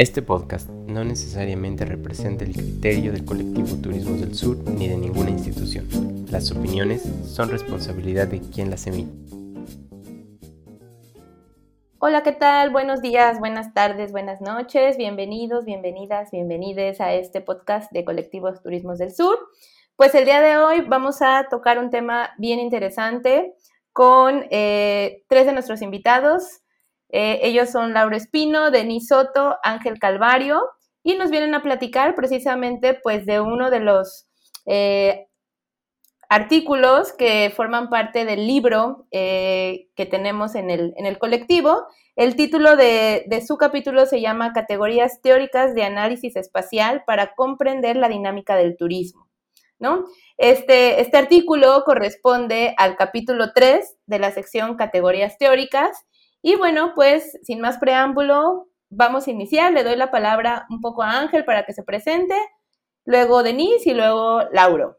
Este podcast no necesariamente representa el criterio del colectivo Turismos del Sur ni de ninguna institución. Las opiniones son responsabilidad de quien las emite. Hola, ¿qué tal? Buenos días, buenas tardes, buenas noches. Bienvenidos, bienvenidas, bienvenides a este podcast de Colectivos Turismos del Sur. Pues el día de hoy vamos a tocar un tema bien interesante con eh, tres de nuestros invitados. Eh, ellos son Laura Espino, Denis Soto, Ángel Calvario, y nos vienen a platicar precisamente pues de uno de los eh, artículos que forman parte del libro eh, que tenemos en el, en el, colectivo. El título de, de, su capítulo se llama Categorías teóricas de análisis espacial para comprender la dinámica del turismo. ¿no? Este, este artículo corresponde al capítulo 3 de la sección Categorías teóricas y bueno, pues sin más preámbulo, vamos a iniciar. Le doy la palabra un poco a Ángel para que se presente, luego Denise y luego Lauro.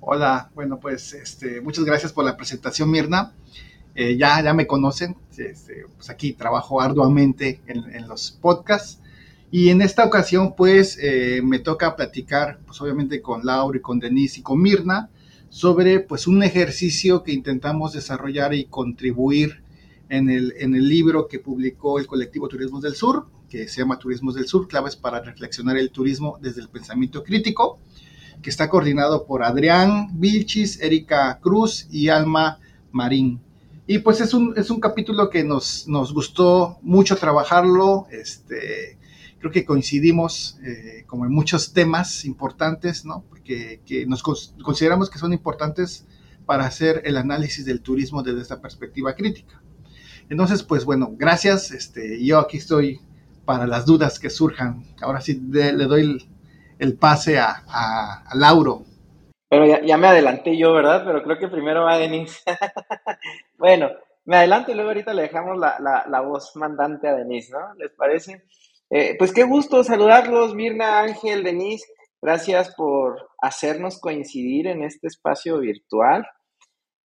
Hola, bueno, pues este, muchas gracias por la presentación, Mirna. Eh, ya, ya me conocen, este, pues aquí trabajo arduamente en, los podcasts. Y en esta ocasión, pues, eh, me toca platicar, pues, obviamente con Lauro y con Denise y con Mirna, sobre, pues, un ejercicio que intentamos desarrollar y contribuir en el, en el libro que publicó el colectivo Turismos del Sur, que se llama Turismos del Sur, claves para reflexionar el turismo desde el pensamiento crítico, que está coordinado por Adrián Vilchis, Erika Cruz y Alma Marín. Y pues es un, es un capítulo que nos, nos gustó mucho trabajarlo, este, creo que coincidimos eh, como en muchos temas importantes, ¿no? Que, que nos consideramos que son importantes para hacer el análisis del turismo desde esta perspectiva crítica. Entonces, pues bueno, gracias. Este, yo aquí estoy para las dudas que surjan. Ahora sí le doy el, pase a, a, Lauro. Pero ya, me adelanté yo, ¿verdad? Pero creo que primero va Denise. bueno, me adelanto y luego ahorita le dejamos la, la, voz mandante a Denise, ¿no? ¿Les parece? Eh, pues qué gusto saludarlos, Mirna, Ángel, Denise. Gracias por hacernos coincidir en este espacio virtual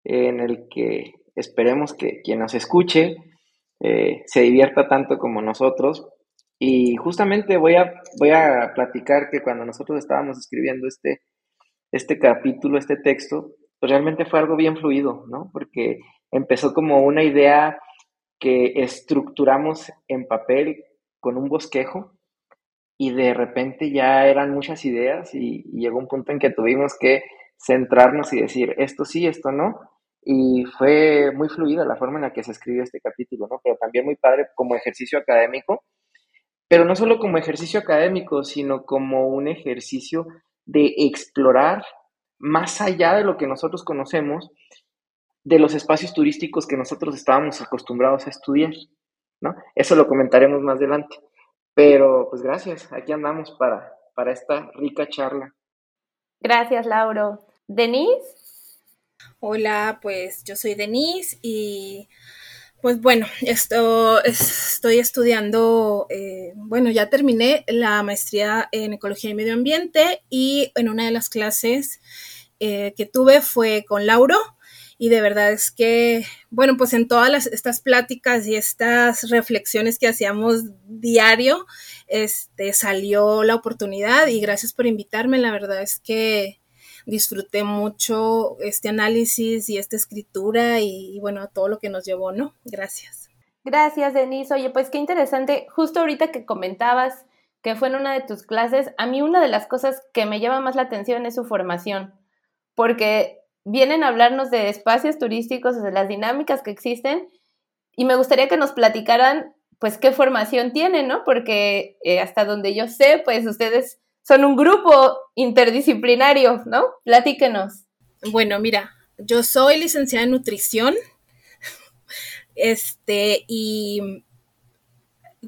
en el que Esperemos que quien nos escuche eh, se divierta tanto como nosotros. Y justamente voy a, voy a platicar que cuando nosotros estábamos escribiendo este, este capítulo, este texto, pues realmente fue algo bien fluido, ¿no? Porque empezó como una idea que estructuramos en papel con un bosquejo y de repente ya eran muchas ideas y, y, llegó un punto en que tuvimos que centrarnos y decir esto sí, esto no, y fue muy fluida la forma en la que se escribió este capítulo, ¿no? Pero también muy padre como ejercicio académico, pero no solo como ejercicio académico, sino como un ejercicio de explorar más allá de lo que nosotros conocemos, de los espacios turísticos que nosotros estábamos acostumbrados a estudiar, ¿no? Eso lo comentaremos más adelante. Pero pues gracias, aquí andamos para, para esta rica charla. Gracias, Lauro. Denise. Hola, pues yo soy Denise y pues bueno, esto, estoy estudiando, eh, bueno, ya terminé la maestría en Ecología y Medio Ambiente y en una de las clases eh, que tuve fue con Lauro y de verdad es que, bueno, pues en todas estas pláticas y estas reflexiones que hacíamos diario, este, salió la oportunidad y gracias por invitarme, la verdad es que disfruté mucho este análisis y esta escritura y, bueno, a todo lo que nos llevó, ¿no? Gracias. Gracias, Denise. Oye, pues qué interesante. Justo ahorita que comentabas que fue en una de tus clases, a mí una de las cosas que me llama más la atención es su formación, porque vienen a hablarnos de espacios turísticos, de las dinámicas que existen, y me gustaría que nos platicaran, pues, qué formación tienen, ¿no? Porque eh, hasta donde yo sé, pues ustedes son un grupo interdisciplinario, ¿no? Platíquenos. Bueno, mira, yo soy licenciada en nutrición, este, y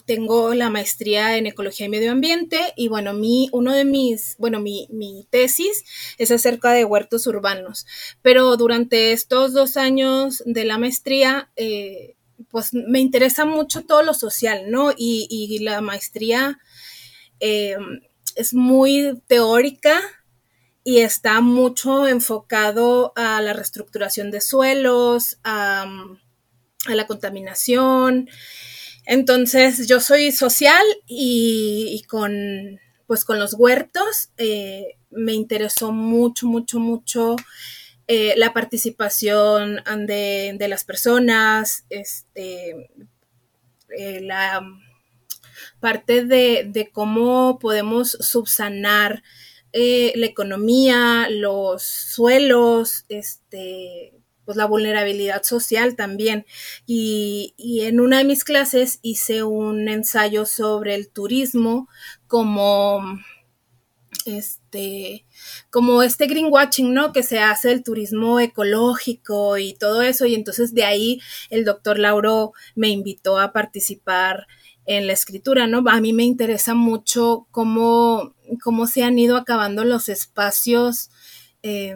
tengo la maestría en ecología y medio ambiente y bueno, mi, uno de mis, bueno, mi, mi, tesis es acerca de huertos urbanos, pero durante estos dos años de la maestría, eh, pues me interesa mucho todo lo social, ¿no? Y, y la maestría eh, es muy teórica y está mucho enfocado a la reestructuración de suelos, a, la contaminación, Entonces, yo soy social y, con, pues, con los huertos eh, me interesó mucho, mucho, mucho eh, la participación de, las personas, este, eh, la parte de, cómo podemos subsanar eh, la economía, los suelos, este, pues la vulnerabilidad social también. Y, y, en una de mis clases hice un ensayo sobre el turismo como este, como este greenwashing, ¿no? Que se hace el turismo ecológico y todo eso. Y entonces de ahí el doctor Lauro me invitó a participar en la escritura, ¿no? A mí me interesa mucho cómo, cómo se han ido acabando los espacios, eh,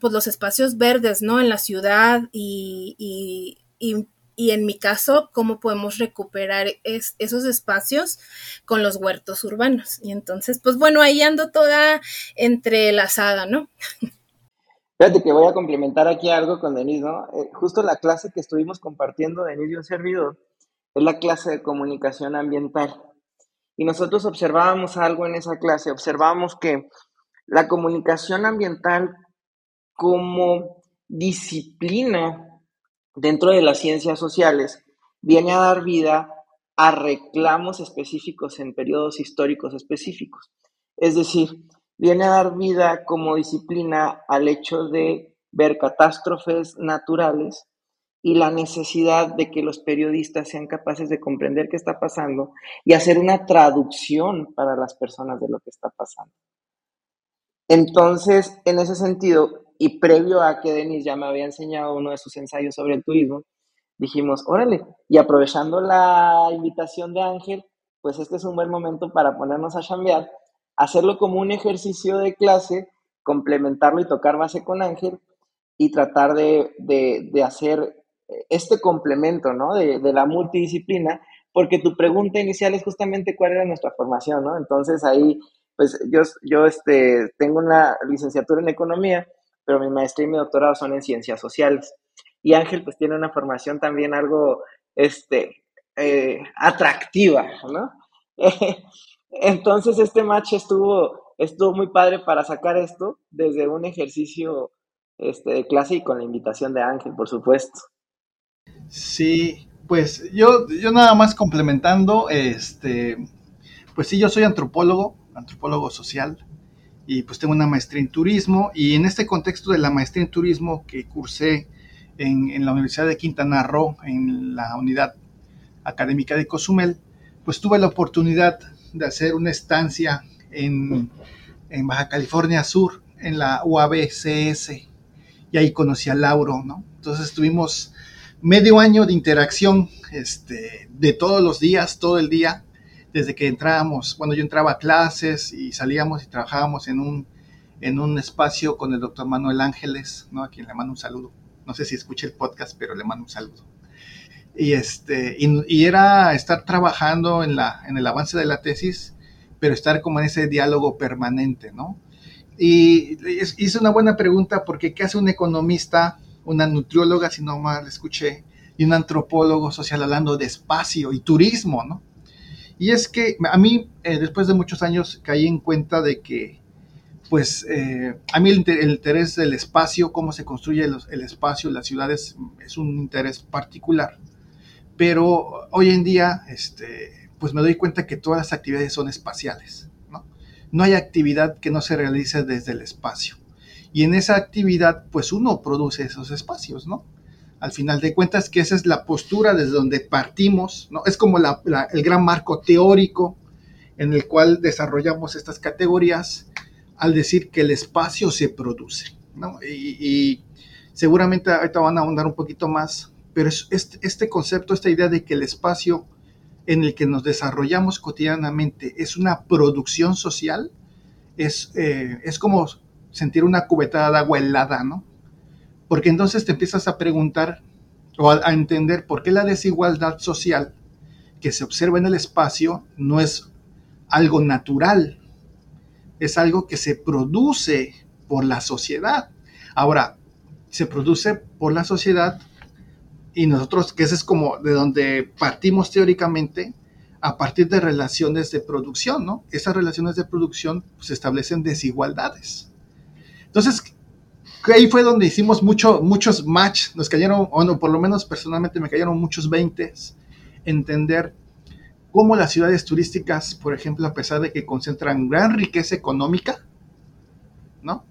pues los espacios verdes, ¿no? En la ciudad y, y, y y en mi caso, cómo podemos recuperar esos espacios con los huertos urbanos. Y entonces, pues bueno, ahí ando toda entrelazada, ¿no? Fíjate que voy a complementar aquí algo con Denise, ¿no? Eh, justo la clase que estuvimos compartiendo, Denise y un servidor, es la clase de comunicación ambiental. Y nosotros observábamos algo en esa clase, observábamos que la comunicación ambiental como disciplina dentro de las ciencias sociales viene a dar vida a reclamos específicos en periodos históricos específicos. Es decir, viene a dar vida como disciplina al hecho de ver catástrofes naturales y la necesidad de que los periodistas sean capaces de comprender qué está pasando y hacer una traducción para las personas de lo que está pasando. Entonces, en ese sentido, y previo a que Denis ya me había enseñado uno de sus ensayos sobre el turismo, dijimos, órale, y aprovechando la invitación de Ángel, pues este es un buen momento para ponernos a chambear, hacerlo como un ejercicio de clase, complementarlo y tocar base con Ángel y tratar de, hacer este complemento, ¿no? De, de, la multidisciplina, porque tu pregunta inicial es justamente cuál era nuestra formación, ¿no? Entonces ahí, pues yo, yo este, tengo una licenciatura en economía pero mi maestría y mi doctorado son en ciencias sociales. Y Ángel pues tiene una formación también algo este, eh, atractiva, ¿no? Entonces este match estuvo, estuvo muy padre para sacar esto desde un ejercicio este, de clase y con la invitación de Ángel, por supuesto. Sí, pues yo, yo nada más complementando, este, pues sí, yo soy antropólogo, antropólogo social, y pues tengo una maestría en turismo y en este contexto de la maestría en turismo que cursé en, la Universidad de Quintana Roo, en la unidad académica de Cozumel, pues tuve la oportunidad de hacer una estancia en, en Baja California Sur, en la UABCS, y ahí conocí a Lauro, ¿no? Entonces tuvimos medio año de interacción este, de todos los días, todo el día, desde que entrábamos, bueno, yo entraba a clases y salíamos y trabajábamos en un, en un espacio con el doctor Manuel Ángeles, ¿no? a quien le mando un saludo. No sé si escucha el podcast, pero le mando un saludo. Y, este, y, era estar trabajando en, la, en el avance de la tesis, pero estar como en ese diálogo permanente, ¿no? Y hice una buena pregunta porque ¿qué hace un economista, una nutrióloga, si no mal escuché, y un antropólogo social hablando de espacio y turismo, ¿no? Y es que a mí, eh, después de muchos años, caí en cuenta de que, pues, eh, a mí el, interés del espacio, cómo se construye el, espacio, las ciudades, es un interés particular. Pero hoy en día, este, pues me doy cuenta que todas las actividades son espaciales, ¿no? No hay actividad que no se realice desde el espacio. Y en esa actividad, pues uno produce esos espacios, ¿no? al final de cuentas, que esa es la postura desde donde partimos, ¿no? Es como el gran marco teórico en el cual desarrollamos estas categorías al decir que el espacio se produce, ¿no? Y, seguramente ahorita van a ahondar un poquito más, pero este, este, concepto, esta idea de que el espacio en el que nos desarrollamos cotidianamente es una producción social, es, eh, es como sentir una cubetada de agua helada, ¿no? Porque entonces te empiezas a preguntar o a, entender por qué la desigualdad social que se observa en el espacio no es algo natural, es algo que se produce por la sociedad. Ahora, se produce por la sociedad y nosotros, que ese es como de donde partimos teóricamente, a partir de relaciones de producción, ¿no? Esas relaciones de producción pues, establecen desigualdades. Entonces, ahí fue donde hicimos mucho, muchos match, nos cayeron, o no, por lo menos personalmente me cayeron muchos 20, entender cómo las ciudades turísticas, por ejemplo, a pesar de que concentran gran riqueza económica, ¿no?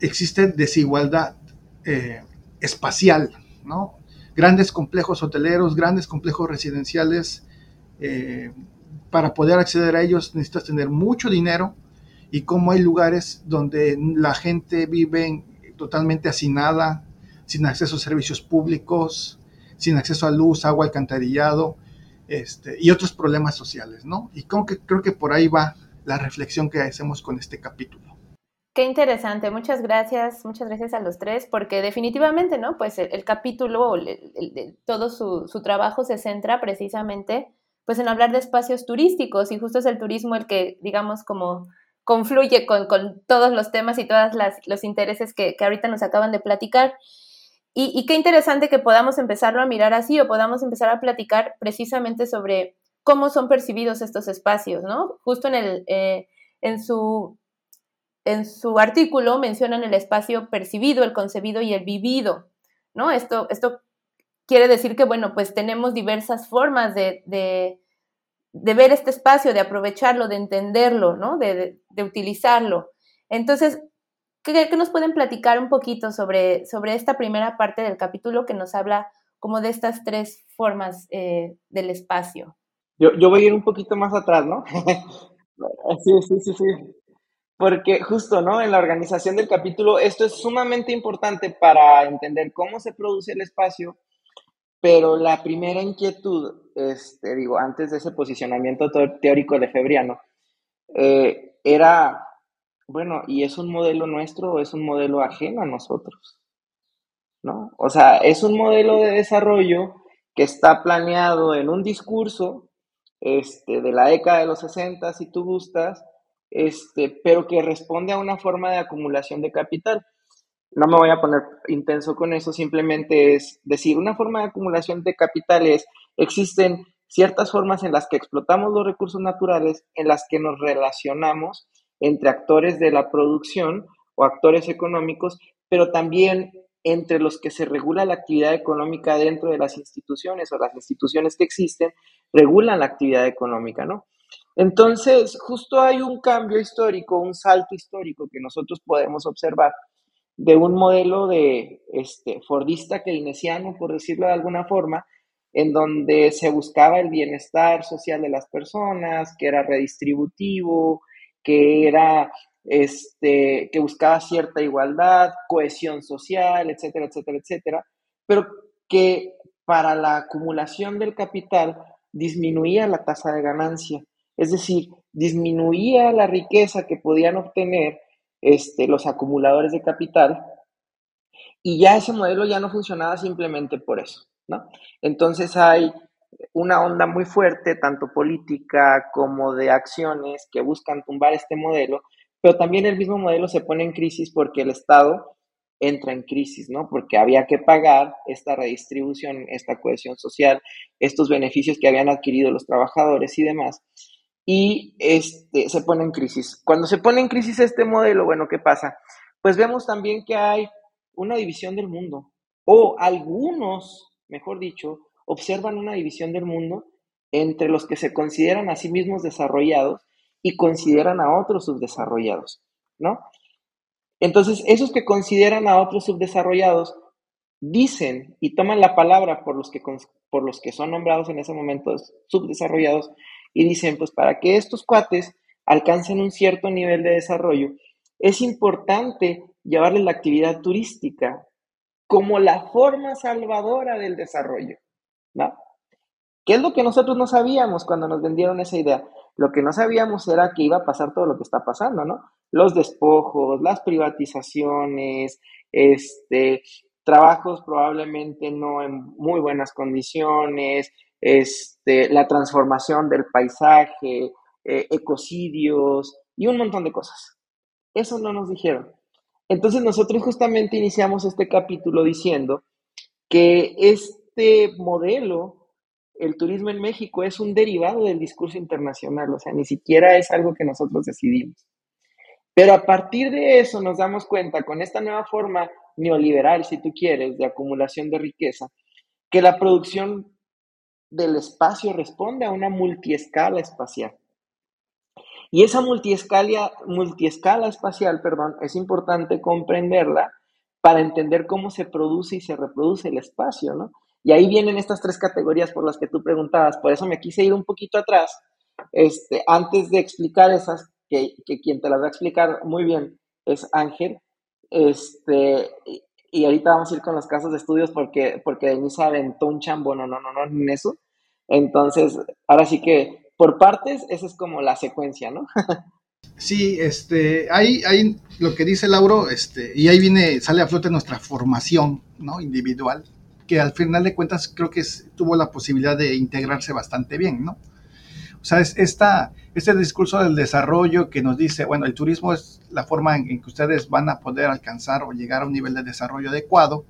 Existe desigualdad eh, espacial, ¿no? Grandes complejos hoteleros, grandes complejos residenciales, eh, para poder acceder a ellos necesitas tener mucho dinero y como hay lugares donde la gente vive totalmente hacinada, sin acceso a servicios públicos, sin acceso a luz, agua, alcantarillado este, y otros problemas sociales, ¿no? Y como que, creo que por ahí va la reflexión que hacemos con este capítulo. Qué interesante, muchas gracias, muchas gracias a los tres, porque definitivamente, ¿no? Pues el, capítulo, todo su, su, trabajo se centra precisamente pues en hablar de espacios turísticos y justo es el turismo el que, digamos, como confluye con, todos los temas y todos los intereses que, ahorita nos acaban de platicar. Y, qué interesante que podamos empezarlo a mirar así o podamos empezar a platicar precisamente sobre cómo son percibidos estos espacios, ¿no? Justo en, el, eh, en, su, en su artículo mencionan el espacio percibido, el concebido y el vivido, ¿no? Esto, esto quiere decir que, bueno, pues tenemos diversas formas de, de, ver este espacio, de aprovecharlo, de entenderlo, ¿no? De, de utilizarlo. Entonces, ¿qué, nos pueden platicar un poquito sobre, sobre esta primera parte del capítulo que nos habla como de estas tres formas eh, del espacio? Yo, yo voy a ir un poquito más atrás, ¿no? sí, sí, sí, sí. Porque justo, ¿no? En la organización del capítulo, esto es sumamente importante para entender cómo se produce el espacio, pero la primera inquietud, este, digo, antes de ese posicionamiento teórico de Febriano, eh, era, bueno, ¿y es un modelo nuestro o es un modelo ajeno a nosotros? ¿No? O sea, es un modelo de desarrollo que está planeado en un discurso este, de la década de los 60, si tú gustas, este, pero que responde a una forma de acumulación de capital no me voy a poner intenso con eso, simplemente es decir, una forma de acumulación de capitales, existen ciertas formas en las que explotamos los recursos naturales, en las que nos relacionamos entre actores de la producción o actores económicos, pero también entre los que se regula la actividad económica dentro de las instituciones o las instituciones que existen regulan la actividad económica, ¿no? Entonces, justo hay un cambio histórico, un salto histórico que nosotros podemos observar de un modelo de este, fordista keynesiano, por decirlo de alguna forma, en donde se buscaba el bienestar social de las personas, que era redistributivo, que era este, que buscaba cierta igualdad, cohesión social, etcétera, etcétera, etcétera, pero que para la acumulación del capital disminuía la tasa de ganancia, es decir, disminuía la riqueza que podían obtener este, los acumuladores de capital, y ya ese modelo ya no funcionaba simplemente por eso, ¿no? Entonces hay una onda muy fuerte, tanto política como de acciones, que buscan tumbar este modelo, pero también el mismo modelo se pone en crisis porque el Estado entra en crisis, ¿no? Porque había que pagar esta redistribución, esta cohesión social, estos beneficios que habían adquirido los trabajadores y demás y este, se pone en crisis. Cuando se pone en crisis este modelo, bueno, ¿qué pasa? Pues vemos también que hay una división del mundo, o algunos, mejor dicho, observan una división del mundo entre los que se consideran a sí mismos desarrollados y consideran a otros subdesarrollados, ¿no? Entonces, esos que consideran a otros subdesarrollados dicen y toman la palabra por los que, por los que son nombrados en ese momento subdesarrollados y dicen, pues para que estos cuates alcancen un cierto nivel de desarrollo, es importante llevarles la actividad turística como la forma salvadora del desarrollo, ¿no? ¿Qué es lo que nosotros no sabíamos cuando nos vendieron esa idea? Lo que no sabíamos era que iba a pasar todo lo que está pasando, ¿no? Los despojos, las privatizaciones, este, trabajos probablemente no en muy buenas condiciones, este, la transformación del paisaje, eh, ecocidios y un montón de cosas. Eso no nos dijeron. Entonces nosotros justamente iniciamos este capítulo diciendo que es este modelo, el turismo en México es un derivado del discurso internacional, o sea, ni siquiera es algo que nosotros decidimos. Pero a partir de eso nos damos cuenta con esta nueva forma neoliberal, si tú quieres, de acumulación de riqueza, que la producción del espacio responde a una multiescala espacial. Y esa multiescala, multiescala espacial, perdón, es importante comprenderla para entender cómo se produce y se reproduce el espacio, ¿no? Y ahí vienen estas tres categorías por las que tú preguntabas. Por eso me quise ir un poquito atrás, este, antes de explicar esas, que, quien te las va a explicar muy bien es Ángel. Este, y ahorita vamos a ir con los casos de estudios porque, porque Denise aventó un chambo, no, no, no, no, en eso. Entonces, ahora sí que por partes, esa es como la secuencia, ¿no? sí, este, ahí, ahí lo que dice Lauro, este, y ahí viene, sale a flote nuestra formación, ¿no? Individual, que al final de cuentas creo que tuvo la posibilidad de integrarse bastante bien, ¿no? O sea, es esta, este discurso del desarrollo que nos dice, bueno, el turismo es la forma en, que ustedes van a poder alcanzar o llegar a un nivel de desarrollo adecuado.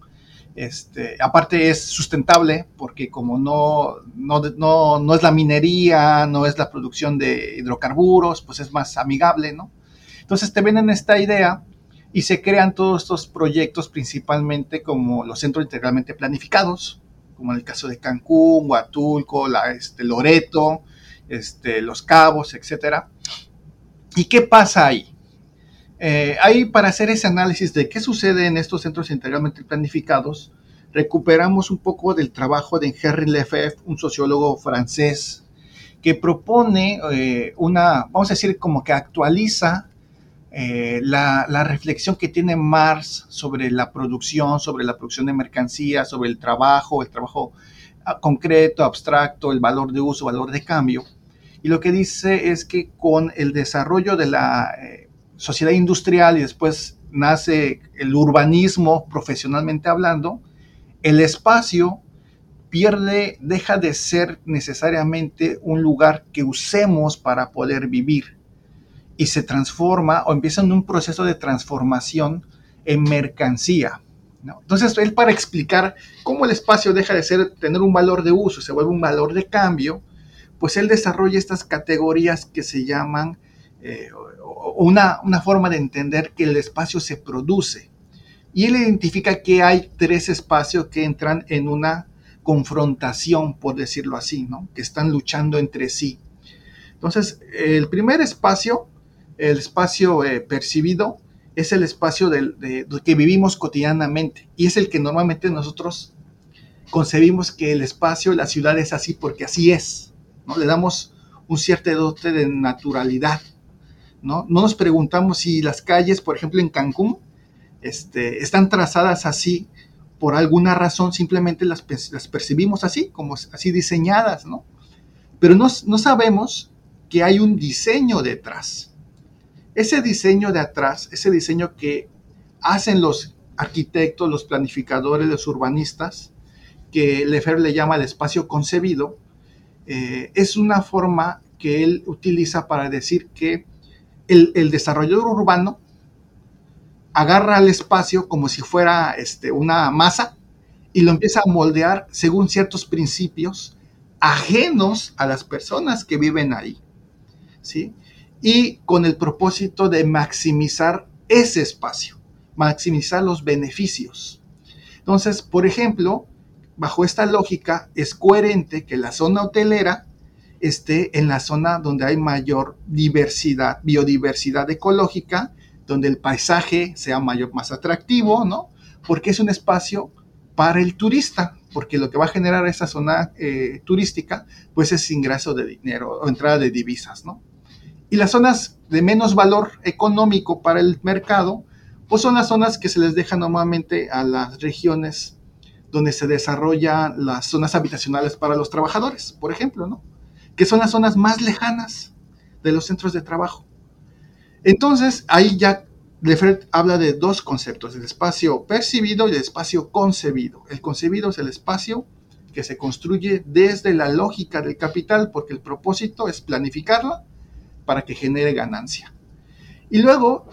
Este, aparte es sustentable porque como no, no, no, es la minería, no es la producción de hidrocarburos, pues es más amigable, ¿no? Entonces te ven en esta idea y se crean todos estos proyectos principalmente como los centros integralmente planificados, como en el caso de Cancún, Huatulco, la, este, Loreto, este, Los Cabos, etcétera. ¿Y qué pasa ahí? Eh, ahí para hacer ese análisis de qué sucede en estos centros integralmente planificados, recuperamos un poco del trabajo de Henry Lefebvre, un sociólogo francés, que propone eh, una, vamos a decir, como que actualiza eh, la, la, reflexión que tiene Marx sobre la producción, sobre la producción de mercancías, sobre el trabajo, el trabajo ah, concreto, abstracto, el valor de uso, valor de cambio, y lo que dice es que con el desarrollo de la eh, sociedad industrial y después nace el urbanismo profesionalmente hablando, el espacio pierde, deja de ser necesariamente un lugar que usemos para poder vivir y se transforma o empieza en un proceso de transformación en mercancía. Entonces, él para explicar cómo el espacio deja de ser, tener un valor de uso, se vuelve un valor de cambio, pues él desarrolla estas categorías que se llaman eh, una, una forma de entender que el espacio se produce. Y él identifica que hay tres espacios que entran en una confrontación, por decirlo así, ¿no? que están luchando entre sí. Entonces, el primer espacio, el espacio eh, percibido, es el espacio del, de, que vivimos cotidianamente y es el que normalmente nosotros concebimos que el espacio, la ciudad es así porque así es. ¿No? Le damos un cierto dote de naturalidad, ¿no? No nos preguntamos si las calles, por ejemplo, en Cancún, este, están trazadas así por alguna razón, simplemente las, percibimos así, como así diseñadas, ¿no? Pero no, no sabemos que hay un diseño detrás. Ese diseño de atrás, ese diseño que hacen los arquitectos, los planificadores, los urbanistas, que Lefebvre le llama el espacio concebido, eh, es una forma que él utiliza para decir que el, desarrollador urbano agarra el espacio como si fuera este, una masa y lo empieza a moldear según ciertos principios ajenos a las personas que viven ahí. ¿sí? Y con el propósito de maximizar ese espacio, maximizar los beneficios. Entonces, por ejemplo, bajo esta lógica, es coherente que la zona hotelera esté en la zona donde hay mayor diversidad, biodiversidad ecológica, donde el paisaje sea mayor, más atractivo, ¿no? Porque es un espacio para el turista, porque lo que va a generar esa zona eh, turística, pues es ingreso de dinero o entrada de divisas, ¿no? Y las zonas de menos valor económico para el mercado, pues son las zonas que se les deja normalmente a las regiones donde se desarrollan las zonas habitacionales para los trabajadores, por ejemplo, ¿no? Que son las zonas más lejanas de los centros de trabajo. Entonces, ahí ya Lefebvre habla de dos conceptos, el espacio percibido y el espacio concebido. El concebido es el espacio que se construye desde la lógica del capital, porque el propósito es planificarla para que genere ganancia. Y luego,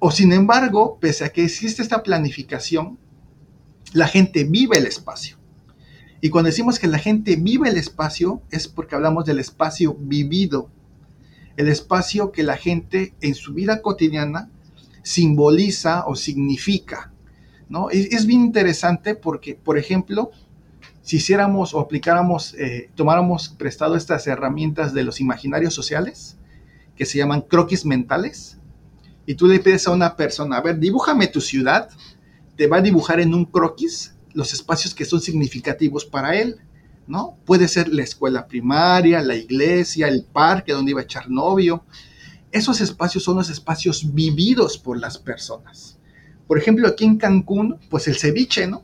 o sin embargo, pese a que existe esta planificación, la gente vive el espacio. Y cuando decimos que la gente vive el espacio, es porque hablamos del espacio vivido, el espacio que la gente en su vida cotidiana simboliza o significa. ¿no? Es, bien interesante porque, por ejemplo, si hiciéramos o aplicáramos, eh, tomáramos prestado estas herramientas de los imaginarios sociales, que se llaman croquis mentales, y tú le pides a una persona, a ver, dibújame tu ciudad, te va a dibujar en un croquis los espacios que son significativos para él, ¿no? Puede ser la escuela primaria, la iglesia, el parque donde iba a echar novio. Esos espacios son los espacios vividos por las personas. Por ejemplo, aquí en Cancún, pues el ceviche, ¿no?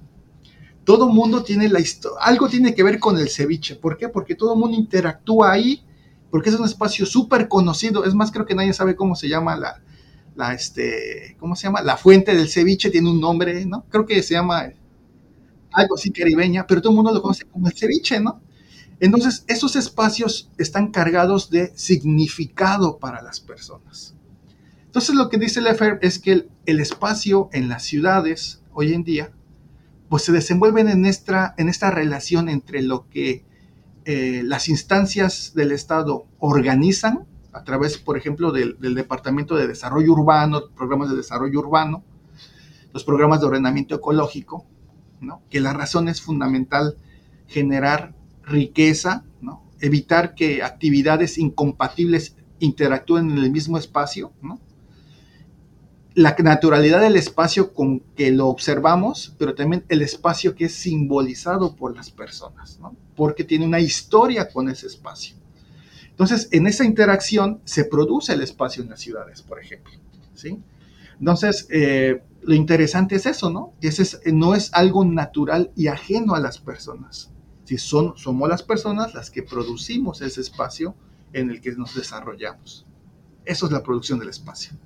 Todo mundo tiene la historia, algo tiene que ver con el ceviche. ¿Por qué? Porque todo mundo interactúa ahí, porque es un espacio súper conocido. Es más, creo que nadie sabe cómo se llama la, la, este, ¿cómo se llama? La fuente del ceviche tiene un nombre, ¿no? Creo que se llama algo así caribeña, pero todo el mundo lo conoce como el ceviche, ¿no? Entonces, esos espacios están cargados de significado para las personas. Entonces, lo que dice Lefebvre es que el, espacio en las ciudades hoy en día, pues se desenvuelven en esta, en esta relación entre lo que eh, las instancias del Estado organizan a través, por ejemplo, del, Departamento de Desarrollo Urbano, programas de desarrollo urbano, los programas de ordenamiento ecológico, que la razón es fundamental generar riqueza, evitar que actividades incompatibles interactúen en el mismo espacio, la naturalidad del espacio con que lo observamos, pero también el espacio que es simbolizado por las personas, porque tiene una historia con ese espacio. Entonces, en esa interacción se produce el espacio en las ciudades, por ejemplo. ¿sí? Entonces, eh, lo interesante es eso, ¿no? Ese no es algo natural y ajeno a las personas. Si son, somos las personas las que producimos ese espacio en el que nos desarrollamos. Eso es la producción del espacio.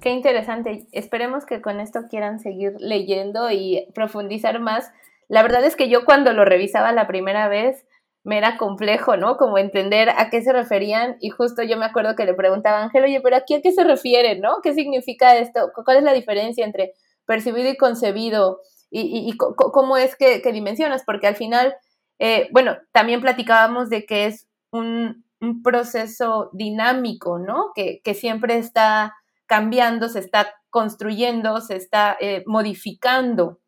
Qué interesante. Esperemos que con esto quieran seguir leyendo y profundizar más. La verdad es que yo cuando lo revisaba la primera vez, me era complejo, ¿no? Como entender a qué se referían y justo yo me acuerdo que le preguntaba a Ángel, oye, pero a qué se refiere, ¿no? ¿Qué significa esto? ¿Cuál es la diferencia entre percibido y concebido? ¿Y, cómo es que, dimensionas? Porque al final, eh, bueno, también platicábamos de que es un, proceso dinámico, ¿no? Que, siempre está cambiando, se está construyendo, se está eh, modificando.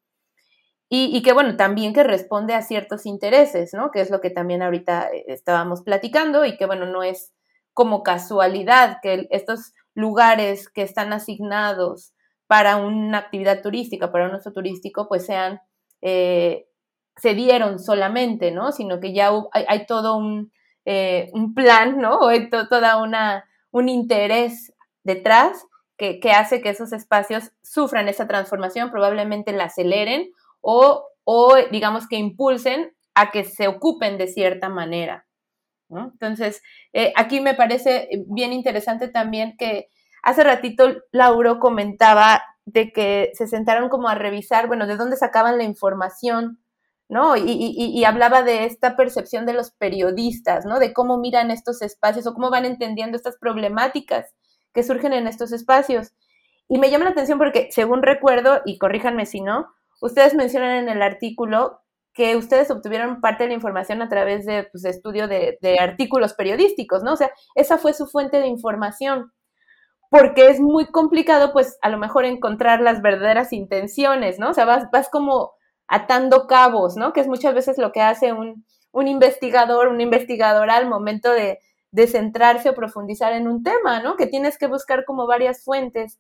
Y, que bueno, también que responde a ciertos intereses, ¿no? Que es lo que también ahorita eh, estábamos platicando y que bueno, no es como casualidad que estos lugares que están asignados para una actividad turística, para un uso turístico, pues sean, eh, se dieron solamente, ¿no? Sino que ya hay, todo un, eh, un, plan, ¿no? O hay toda una, un interés detrás que, que hace que esos espacios sufran esa transformación, probablemente la aceleren o, digamos que impulsen a que se ocupen de cierta manera. Entonces, eh, aquí me parece bien interesante también que hace ratito Lauro comentaba de que se sentaron como a revisar, bueno, de dónde sacaban la información, ¿no? Y, y, hablaba de esta percepción de los periodistas, ¿no? De cómo miran estos espacios o cómo van entendiendo estas problemáticas que surgen en estos espacios. Y me llama la atención porque, según recuerdo, y corríjanme si no, Ustedes mencionan en el artículo que ustedes obtuvieron parte de la información a través de pues, estudio de, artículos periodísticos, ¿no? O sea, esa fue su fuente de información, porque es muy complicado, pues, a lo mejor encontrar las verdaderas intenciones, ¿no? O sea, vas, vas como atando cabos, ¿no? Que es muchas veces lo que hace un, un investigador, una investigadora al momento de, de centrarse o profundizar en un tema, ¿no? Que tienes que buscar como varias fuentes.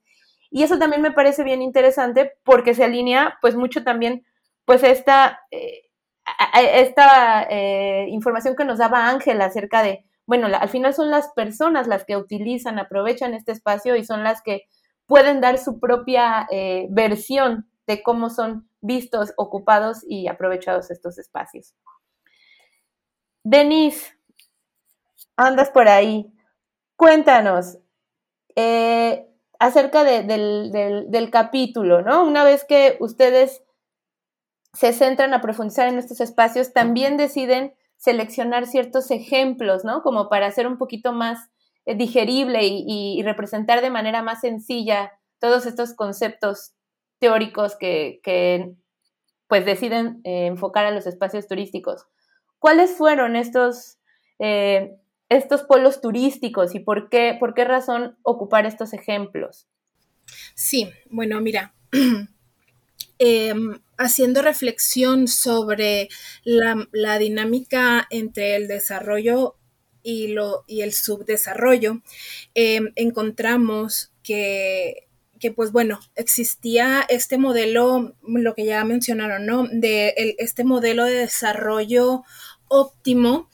Y eso también me parece bien interesante porque se alinea pues mucho también pues esta, eh, esta eh, información que nos daba Ángel acerca de, bueno, al final son las personas las que utilizan, aprovechan este espacio y son las que pueden dar su propia eh, versión de cómo son vistos, ocupados y aprovechados estos espacios. Denise, andas por ahí. Cuéntanos, acerca del, capítulo, ¿no? Una vez que ustedes se centran a profundizar en estos espacios, también deciden seleccionar ciertos ejemplos, ¿no? Como para hacer un poquito más eh, digerible y, representar de manera más sencilla todos estos conceptos teóricos que, pues deciden eh, enfocar a los espacios turísticos. ¿Cuáles fueron estos, eh, estos polos turísticos y por qué, por qué razón ocupar estos ejemplos? Sí, bueno, mira, em, haciendo reflexión sobre la, dinámica entre el desarrollo y, lo, y el subdesarrollo, em, encontramos que que pues bueno, existía este modelo, lo que ya mencionaron, ¿no? De este modelo de desarrollo óptimo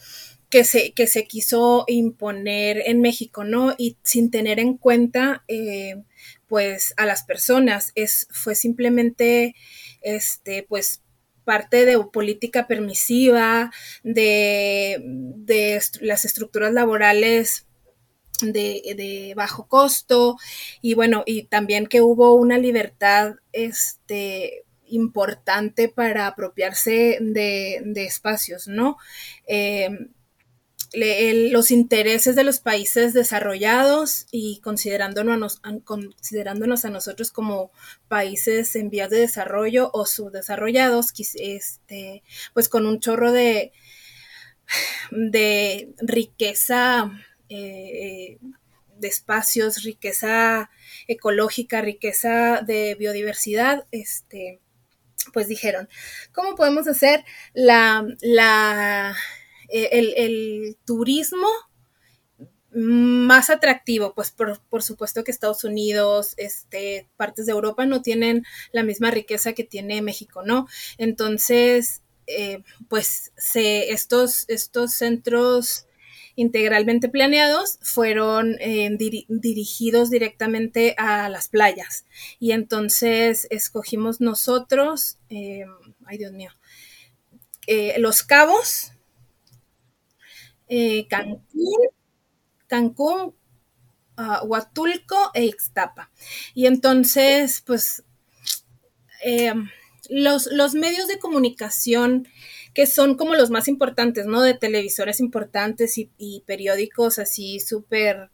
que se, que se quiso imponer en México, ¿no? Y sin tener en cuenta, eh, pues, a las personas. Es, fue simplemente, este, pues, parte de política permisiva, de, de las estructuras laborales de, bajo costo y bueno, y también que hubo una libertad este, importante para apropiarse de, espacios, ¿no? Los intereses de los países desarrollados y considerándonos, a nosotros como países en vías de desarrollo o subdesarrollados, este, pues con un chorro de, riqueza eh, de espacios, riqueza ecológica, riqueza de biodiversidad, este, pues dijeron, ¿cómo podemos hacer la, eh, el, turismo más atractivo, pues por, supuesto que Estados Unidos, este, partes de Europa no tienen la misma riqueza que tiene México, ¿no? Entonces, eh, pues estos, estos centros integralmente planeados fueron eh, dirigidos directamente a las playas. Y entonces escogimos nosotros, ay Dios mío, Los Cabos, Cancún, Cancún, uh, Huatulco e Ixtapa. Y entonces, pues, los, los medios de comunicación que son como los más importantes, ¿no? De televisores importantes y, periódicos así súper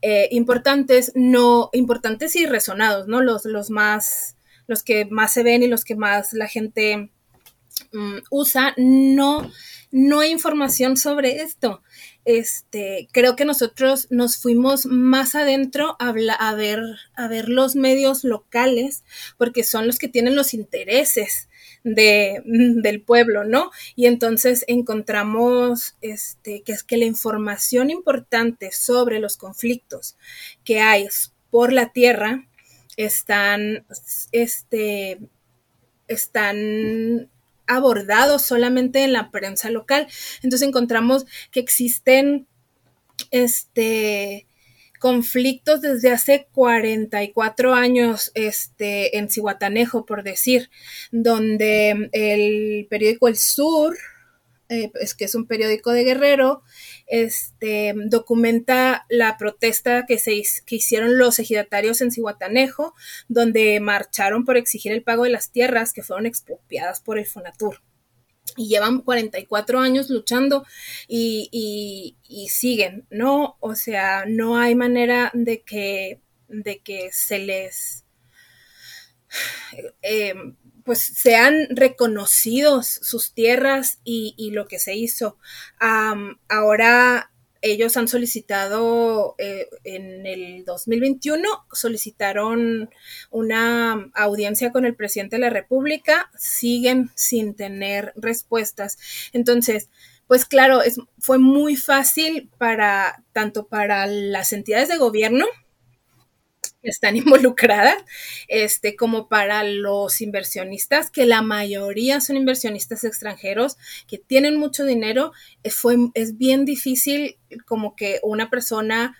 eh, importantes, no importantes y resonados, ¿no? Los, los más, los que más se ven y los que más la gente mm, usa, no, no hay información sobre esto. Este, creo que nosotros nos fuimos más adentro a, a, ver, a ver los medios locales, porque son los que tienen los intereses de, del pueblo, ¿no? Y entonces encontramos este, que es que la información importante sobre los conflictos que hay por la tierra están, este, están abordados solamente en la prensa local. Entonces encontramos que existen este, conflictos desde hace 44 años este, en Cihuatanejo, por decir, donde el periódico El Sur, eh, es que es un periódico de Guerrero, este, documenta la protesta que, que hicieron los ejidatarios en Cihuatanejo, donde marcharon por exigir el pago de las tierras que fueron expropiadas por el Fonatur y llevan 44 años luchando y, siguen, ¿no? O sea, no hay manera de que, de que se les, eh, pues sean reconocidos sus tierras y, lo que se hizo. ahora ellos han solicitado eh, en el 2021, solicitaron una audiencia con el presidente de la República, siguen sin tener respuestas. Entonces, pues claro, es, fue muy fácil para tanto para las entidades de gobierno están involucradas, este, como para los inversionistas, que la mayoría son inversionistas extranjeros que tienen mucho dinero, eh, fue, es bien difícil como que una persona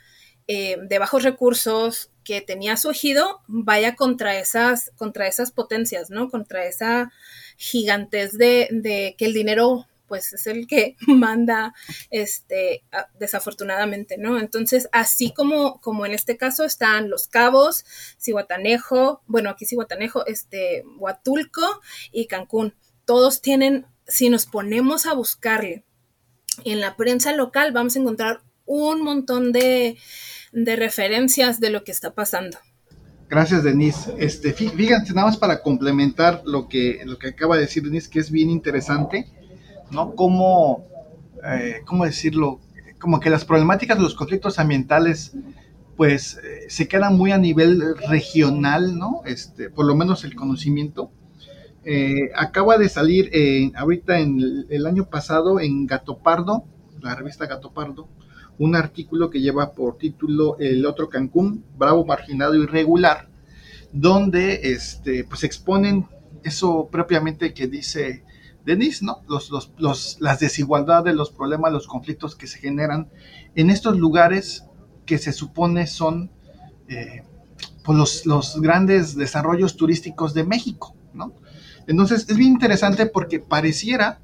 eh, de bajos recursos que tenía su ejido vaya contra esas, contra esas potencias, ¿no? Contra esa gigantez de, de que el dinero pues es el que manda, este, desafortunadamente, ¿no? Entonces, así como, como en este caso están Los Cabos, Cihuatanejo, bueno, aquí Cihuatanejo, este, Huatulco y Cancún. Todos tienen, si nos ponemos a buscarle en la prensa local, vamos a encontrar un montón de, de referencias de lo que está pasando. Gracias, Denise. Este, fíjense, nada más para complementar lo que, lo que acaba de decir Denise, que es bien interesante, ¿no? Cómo, eh, ¿cómo decirlo? Como que las problemáticas de los conflictos ambientales, pues, eh, se quedan muy a nivel regional, ¿no? Este, por lo menos el conocimiento. Eh, acaba de salir ahorita en el, año pasado en Gato Pardo, la revista Gato Pardo, un artículo que lleva por título El otro Cancún, Bravo, Marginado, Irregular, donde este, pues exponen eso propiamente que dice Denise, ¿no? Los, los, las desigualdades, los problemas, los conflictos que se generan en estos lugares que se supone son eh, pues los, los, grandes desarrollos turísticos de México, ¿no? Entonces es bien interesante porque pareciera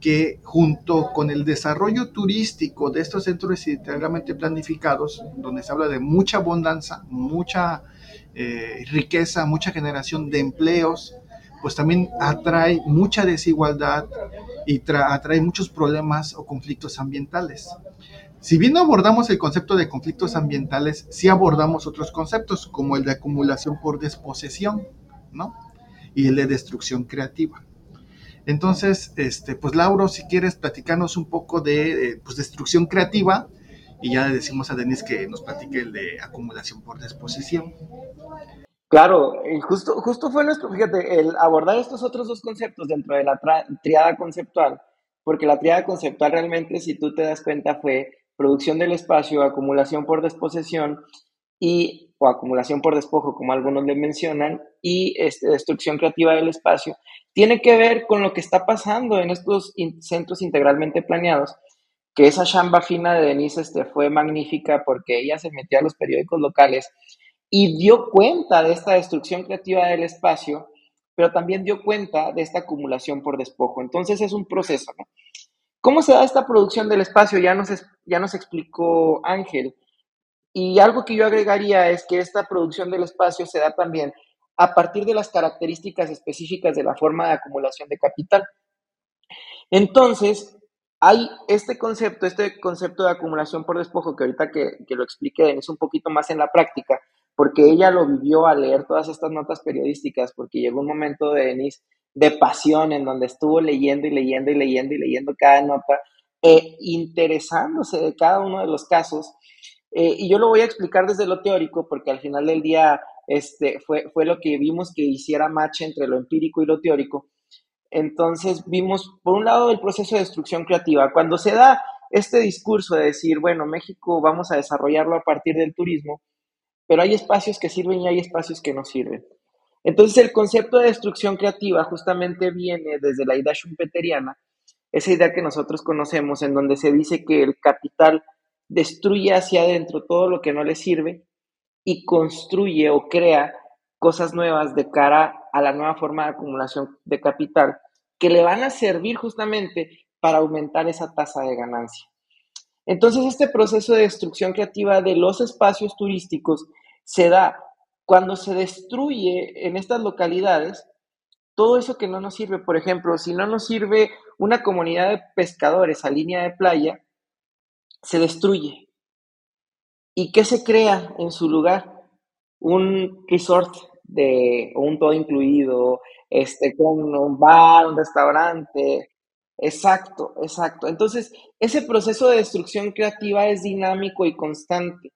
que junto con el desarrollo turístico de estos centros integralmente planificados, donde se habla de mucha abundancia, mucha eh, riqueza, mucha generación de empleos, pues también atrae mucha desigualdad y atrae muchos problemas o conflictos ambientales. Si bien no abordamos el concepto de conflictos ambientales, sí abordamos otros conceptos, como el de acumulación por desposesión, ¿no? Y el de destrucción creativa. Entonces, este, pues Lauro, si quieres platicarnos un poco de pues, destrucción creativa y ya le decimos a Denis que nos platique el de acumulación por disposición. Claro, justo, justo fue nuestro, fíjate, el abordar estos otros dos conceptos dentro de la triada conceptual, porque la triada conceptual realmente, si tú te das cuenta, fue producción del espacio, acumulación por desposesión y o acumulación por despojo, como algunos le mencionan, y este, destrucción creativa del espacio, tiene que ver con lo que está pasando en estos centros integralmente planeados, que esa chamba fina de Denise este, fue magnífica porque ella se metió a los periódicos locales y dio cuenta de esta destrucción creativa del espacio, pero también dio cuenta de esta acumulación por despojo. Entonces es un proceso. ¿Cómo se da esta producción del espacio? Ya nos, ya nos explicó Ángel. Y algo que yo agregaría es que esta producción del espacio se da también a partir de las características específicas de la forma de acumulación de capital. Entonces, hay este concepto, este concepto de acumulación por despojo, que ahorita que, lo explique es un poquito más en la práctica, porque ella lo vivió al leer todas estas notas periodísticas, porque llegó un momento de Denise de pasión en donde estuvo leyendo y leyendo y leyendo y leyendo cada nota, e interesándose de cada uno de los casos eh, y yo lo voy a explicar desde lo teórico, porque al final del día este, fue, fue lo que vimos que hiciera match entre lo empírico y lo teórico. Entonces vimos, por un lado, el proceso de destrucción creativa. Cuando se da este discurso de decir, bueno, México vamos a desarrollarlo a partir del turismo, pero hay espacios que sirven y hay espacios que no sirven. Entonces el concepto de destrucción creativa justamente viene desde la idea schumpeteriana, esa idea que nosotros conocemos en donde se dice que el capital destruye hacia adentro todo lo que no le sirve y construye o crea cosas nuevas de cara a la nueva forma de acumulación de capital que le van a servir justamente para aumentar esa tasa de ganancia. Entonces, este proceso de destrucción creativa de los espacios turísticos se da cuando se destruye en estas localidades todo eso que no nos sirve. Por ejemplo, si no nos sirve una comunidad de pescadores a línea de playa, se destruye. ¿Y qué se crea en su lugar? Un resort de un todo incluido, este, con un bar, un restaurante. Exacto, exacto. Entonces, ese proceso de destrucción creativa es dinámico y constante.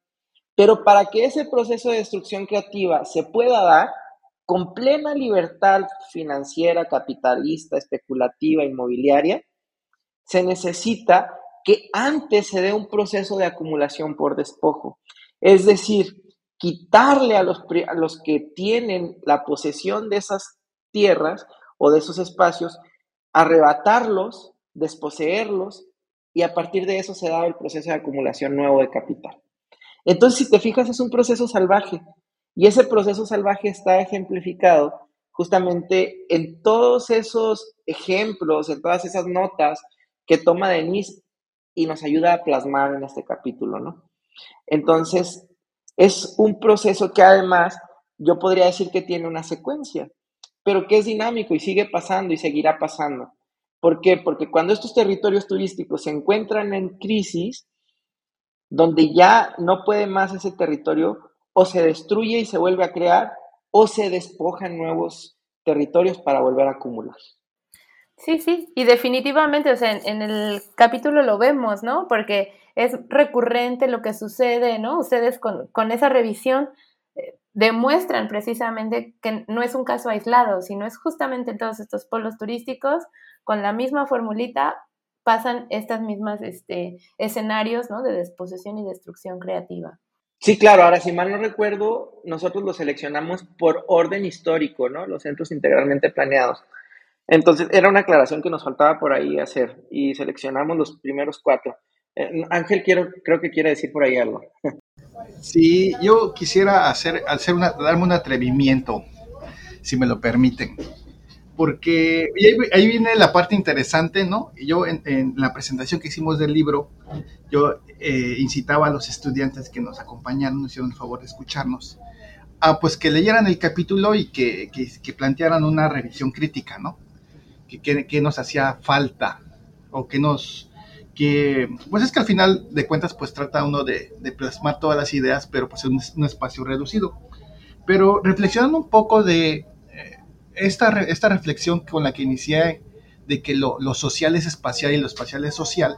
Pero para que ese proceso de destrucción creativa se pueda dar con plena libertad financiera, capitalista, especulativa, inmobiliaria, se necesita que antes se dé un proceso de acumulación por despojo. Es decir, quitarle a los, a los que tienen la posesión de esas tierras o de esos espacios, arrebatarlos, desposeerlos y a partir de eso se da el proceso de acumulación nuevo de capital. Entonces, si te fijas, es un proceso salvaje y ese proceso salvaje está ejemplificado justamente en todos esos ejemplos, en todas esas notas que toma Denise y nos ayuda a plasmar en este capítulo, ¿no? Entonces, es un proceso que además yo podría decir que tiene una secuencia, pero que es dinámico y sigue pasando y seguirá pasando. ¿Por qué? Porque cuando estos territorios turísticos se encuentran en crisis, donde ya no puede más ese territorio, o se destruye y se vuelve a crear, o se despojan nuevos territorios para volver a acumular. Sí, sí, y definitivamente, o sea, en, el capítulo lo vemos, ¿no? Porque es recurrente lo que sucede, ¿no? Ustedes con, con esa revisión eh, demuestran precisamente que no es un caso aislado, sino es justamente en todos estos polos turísticos, con la misma formulita, pasan estas mismas este, escenarios, ¿no? De desposesión y destrucción creativa. Sí, claro, ahora si mal no recuerdo, nosotros lo seleccionamos por orden histórico, ¿no? Los centros integralmente planeados. Entonces, era una aclaración que nos faltaba por ahí hacer y seleccionamos los primeros cuatro. Eh, Ángel, quiero, creo que quiere decir por ahí algo. Sí, yo quisiera hacer, hacer una, darme un atrevimiento, si me lo permiten. Porque ahí, viene la parte interesante, ¿no? Yo en, la presentación que hicimos del libro, yo eh, incitaba a los estudiantes que nos acompañaron, nos hicieron el favor de escucharnos, a pues que leyeran el capítulo y que, que, que plantearan una revisión crítica, ¿no? que, nos hacía falta o que nos que pues es que al final de cuentas pues trata uno de, plasmar todas las ideas pero pues en un, espacio reducido. Pero reflexionando un poco de eh, esta, esta reflexión con la que inicié de que lo, social es espacial y lo espacial es social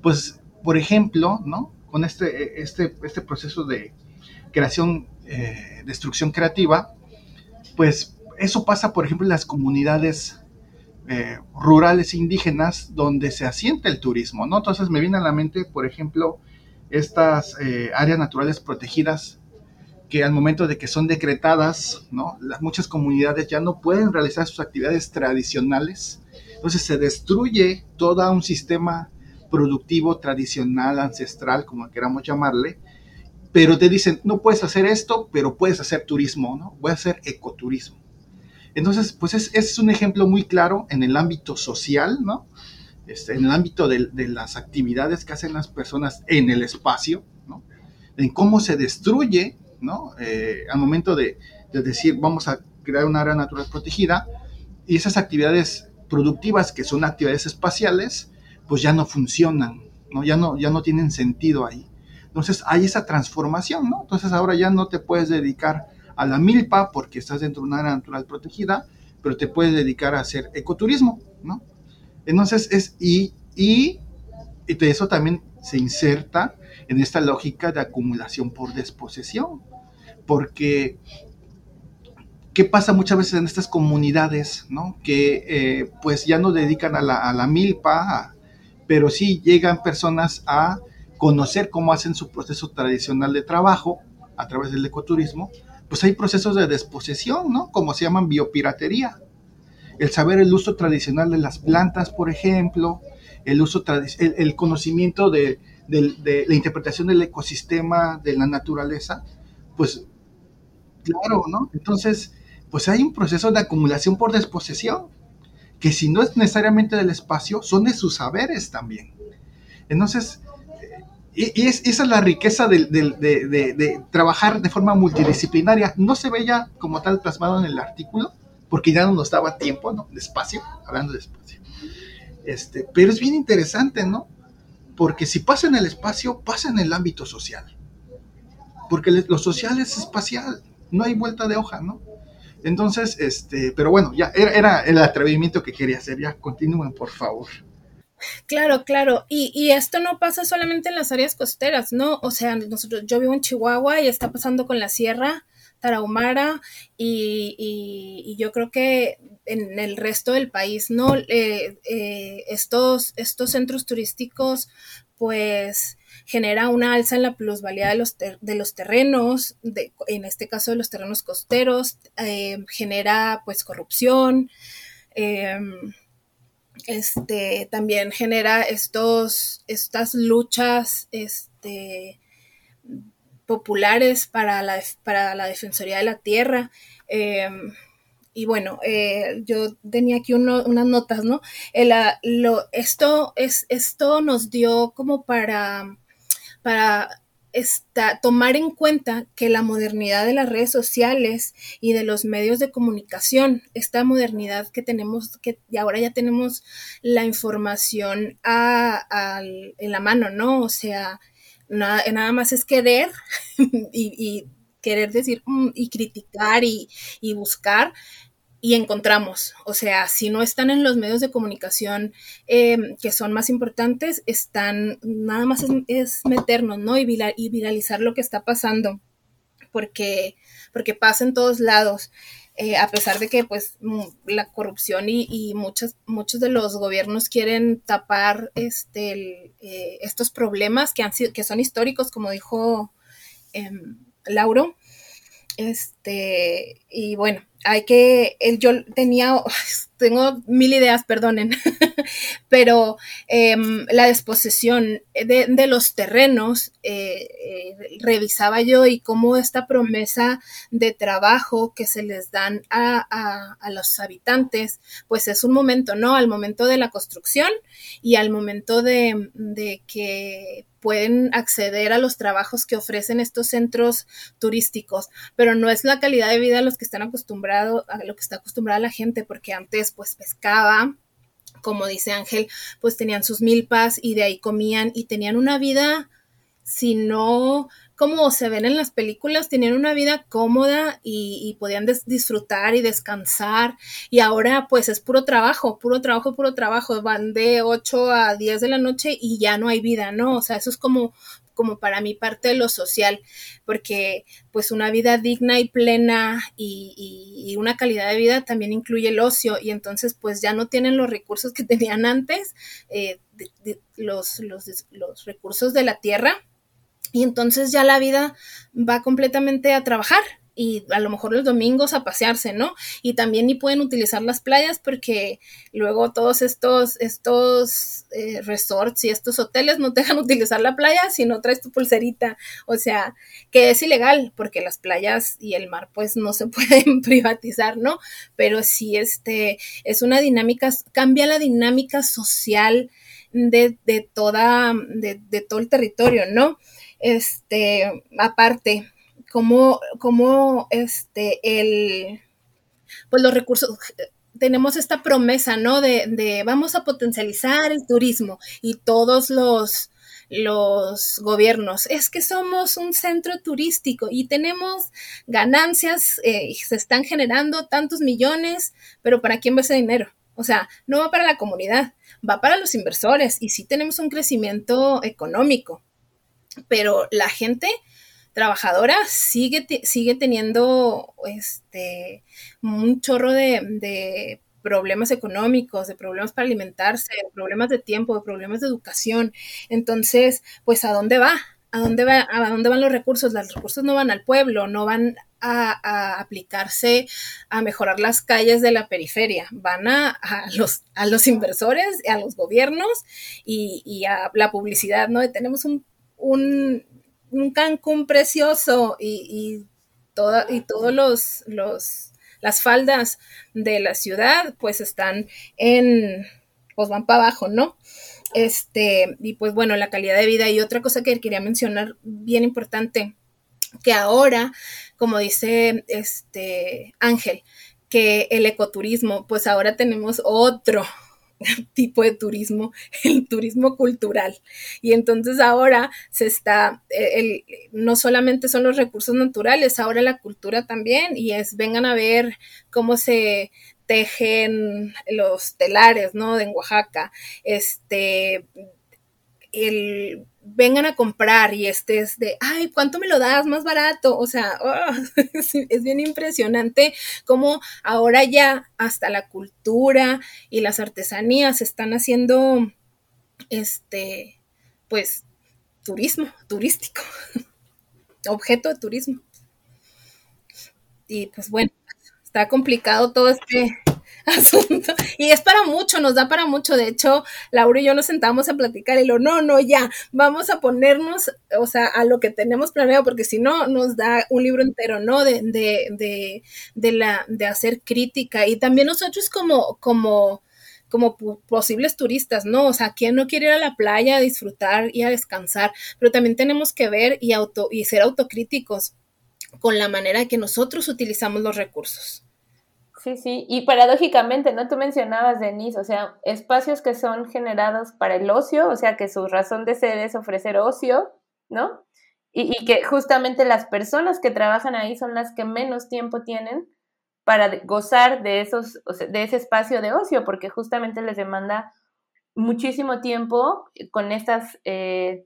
pues por ejemplo no con este este este proceso de creación eh, destrucción creativa pues eso pasa por ejemplo en las comunidades eh, rurales indígenas donde se asienta el turismo, ¿no? Entonces me viene a la mente, por ejemplo, estas eh, áreas naturales protegidas que al momento de que son decretadas, ¿no? Las, muchas comunidades ya no pueden realizar sus actividades tradicionales, entonces se destruye todo un sistema productivo tradicional, ancestral, como queramos llamarle, pero te dicen, no puedes hacer esto, pero puedes hacer turismo, ¿no? Voy a hacer ecoturismo. Entonces, pues es, es un ejemplo muy claro en el ámbito social, ¿no? Este, en el ámbito de, las actividades que hacen las personas en el espacio, ¿no? En cómo se destruye, ¿no? Eh, al momento de, decir, vamos a crear un área natural protegida, y esas actividades productivas, que son actividades espaciales, pues ya no funcionan, ¿no? Ya no, ya no tienen sentido ahí. Entonces hay esa transformación, ¿no? Entonces ahora ya no te puedes dedicar a la milpa porque estás dentro de una área natural protegida, pero te puedes dedicar a hacer ecoturismo, ¿no? Entonces es, y, y, de eso también se inserta en esta lógica de acumulación por desposesión, porque ¿qué pasa muchas veces en estas comunidades, ¿no? Que eh, pues ya no dedican a la, a la milpa, pero sí llegan personas a conocer cómo hacen su proceso tradicional de trabajo a través del ecoturismo, pues hay procesos de desposesión, ¿no? Como se llaman biopiratería. El saber el uso tradicional de las plantas, por ejemplo, el uso el, conocimiento de, la interpretación del ecosistema, de la naturaleza, pues claro, ¿no? Entonces, pues hay un proceso de acumulación por desposesión, que si no es necesariamente del espacio, son de sus saberes también. Entonces, y, esa es la riqueza de, trabajar de forma multidisciplinaria. No se veía como tal plasmado en el artículo, porque ya no nos daba tiempo, ¿no? De espacio, hablando de espacio. Este, pero es bien interesante, ¿no? Porque si pasa en el espacio, pasa en el ámbito social. Porque lo social es espacial, no hay vuelta de hoja, ¿no? Entonces, este, pero bueno, ya era, era el atrevimiento que quería hacer. Ya continúen, por favor. Claro, claro. Y, esto no pasa solamente en las áreas costeras, ¿no? O sea, nosotros, yo vivo en Chihuahua y está pasando con la sierra tarahumara y, yo creo que en el resto del país, ¿no? Eh, eh, estos, estos centros turísticos, pues genera una alza en la plusvalía de los, de los terrenos, de, en este caso de los terrenos costeros, eh, genera pues corrupción. Este, también genera estos, estas luchas este, populares para la, para la Defensoría de la Tierra. Em, y bueno, eh, yo tenía aquí unas notas, ¿no? lo, esto, es, esto nos dio como para, para tomar en cuenta que la modernidad de las redes sociales y de los medios de comunicación, esta modernidad que tenemos, que ahora ya tenemos la información en la mano, ¿no? O sea, nada, nada más es querer y, querer decir mm", y criticar y, y buscar, y encontramos. O sea, si no están en los medios de comunicación em, que son más importantes, están, nada más es, meternos, ¿no? Y, viralizar lo que está pasando, porque, porque pasa en todos lados. Eh, a pesar de que pues la corrupción y, y muchos, muchos de los gobiernos quieren tapar este, eh, estos problemas que, han sido, que son históricos, como dijo em, Lauro. Este, y bueno, hay que, yo tenía, tengo mil ideas, perdonen, pero em, la disposición de, los terrenos, eh, eh, revisaba yo y cómo esta promesa de trabajo que se les dan a, los habitantes, pues es un momento, ¿no? Al momento de la construcción y al momento de, de que pueden acceder a los trabajos que ofrecen estos centros turísticos, pero no es la calidad de vida a los que están acostumbrados, a lo que está acostumbrada la gente, porque antes pues pescaba, como dice Ángel, pues tenían sus milpas y de ahí comían y tenían una vida, si no como se ven en las películas, tenían una vida cómoda y, podían disfrutar y descansar. Y ahora pues es puro trabajo, puro trabajo, puro trabajo. Van de 8 a 10 de la noche y ya no hay vida, ¿no? O sea, eso es como como para mí parte lo social, porque pues una vida digna y plena y, una calidad de vida también incluye el ocio y entonces pues ya no tienen los recursos que tenían antes, eh, los, los recursos de la tierra, y entonces ya la vida va completamente a trabajar y a lo mejor los domingos a pasearse, ¿no? Y también ni pueden utilizar las playas porque luego todos estos, estos eh, resorts y estos hoteles no te dejan utilizar la playa si no traes tu pulserita. O sea, que es ilegal porque las playas y el mar pues no se pueden privatizar, ¿no? Pero sí, este, es una dinámica, cambia la dinámica social de, de toda, de, de todo el territorio, ¿no? este, aparte, como, como este, el, pues los recursos, tenemos esta promesa, ¿no? De, de, vamos a potencializar el turismo y todos los, los gobiernos. Es que somos un centro turístico y tenemos ganancias, eh, se están generando tantos millones, pero ¿para quién va ese dinero? O sea, no va para la comunidad, va para los inversores y sí tenemos un crecimiento económico, pero la gente trabajadora sigue, sigue teniendo este, un chorro de, problemas económicos, de problemas para alimentarse, de problemas de tiempo, de problemas de educación. Entonces, pues, ¿a dónde va? ¿A dónde, va, ¿A dónde van los recursos? Los recursos no van al pueblo, no van a, aplicarse a mejorar las calles de la periferia, van a, los, a los inversores, a los gobiernos y, y a la publicidad, ¿no? Tenemos un un, un Cancún precioso y, y, toda, y todos los, los, las faldas de la ciudad, pues están en, pues van para abajo, ¿no? Este, y pues bueno, la calidad de vida. Y otra cosa que quería mencionar, bien importante, que ahora, como dice este Ángel, que el ecoturismo, pues ahora tenemos otro, tipo de turismo, el turismo cultural. Y entonces ahora se está, eh, el, no solamente son los recursos naturales, ahora la cultura también, y es, vengan a ver cómo se tejen los telares, ¿no? De en Oaxaca, este, el vengan a comprar y este es de, ay, ¿cuánto me lo das más barato? O sea, oh, es bien impresionante cómo ahora ya hasta la cultura y las artesanías están haciendo, este, pues, turismo, turístico, objeto de turismo. Y pues bueno, está complicado todo este asunto. Y es para mucho, nos da para mucho. De hecho, Laura y yo nos sentamos a platicar y lo, no, no, ya, vamos a ponernos, o sea, a lo que tenemos planeado, porque si no, nos da un libro entero, ¿no? De, de, de, de la, de hacer crítica. Y también nosotros como, como, como posibles turistas, ¿no? O sea, ¿quién no quiere ir a la playa a disfrutar y a descansar? Pero también tenemos que ver y, auto, y ser autocríticos con la manera que nosotros utilizamos los recursos. Sí, sí, y paradójicamente, ¿no? Tú mencionabas, Denise, o sea, espacios que son generados para el ocio, o sea, que su razón de ser es ofrecer ocio, ¿no? y, que justamente las personas que trabajan ahí son las que menos tiempo tienen para gozar de, esos, de ese espacio de ocio, porque justamente les demanda muchísimo tiempo con estas eh,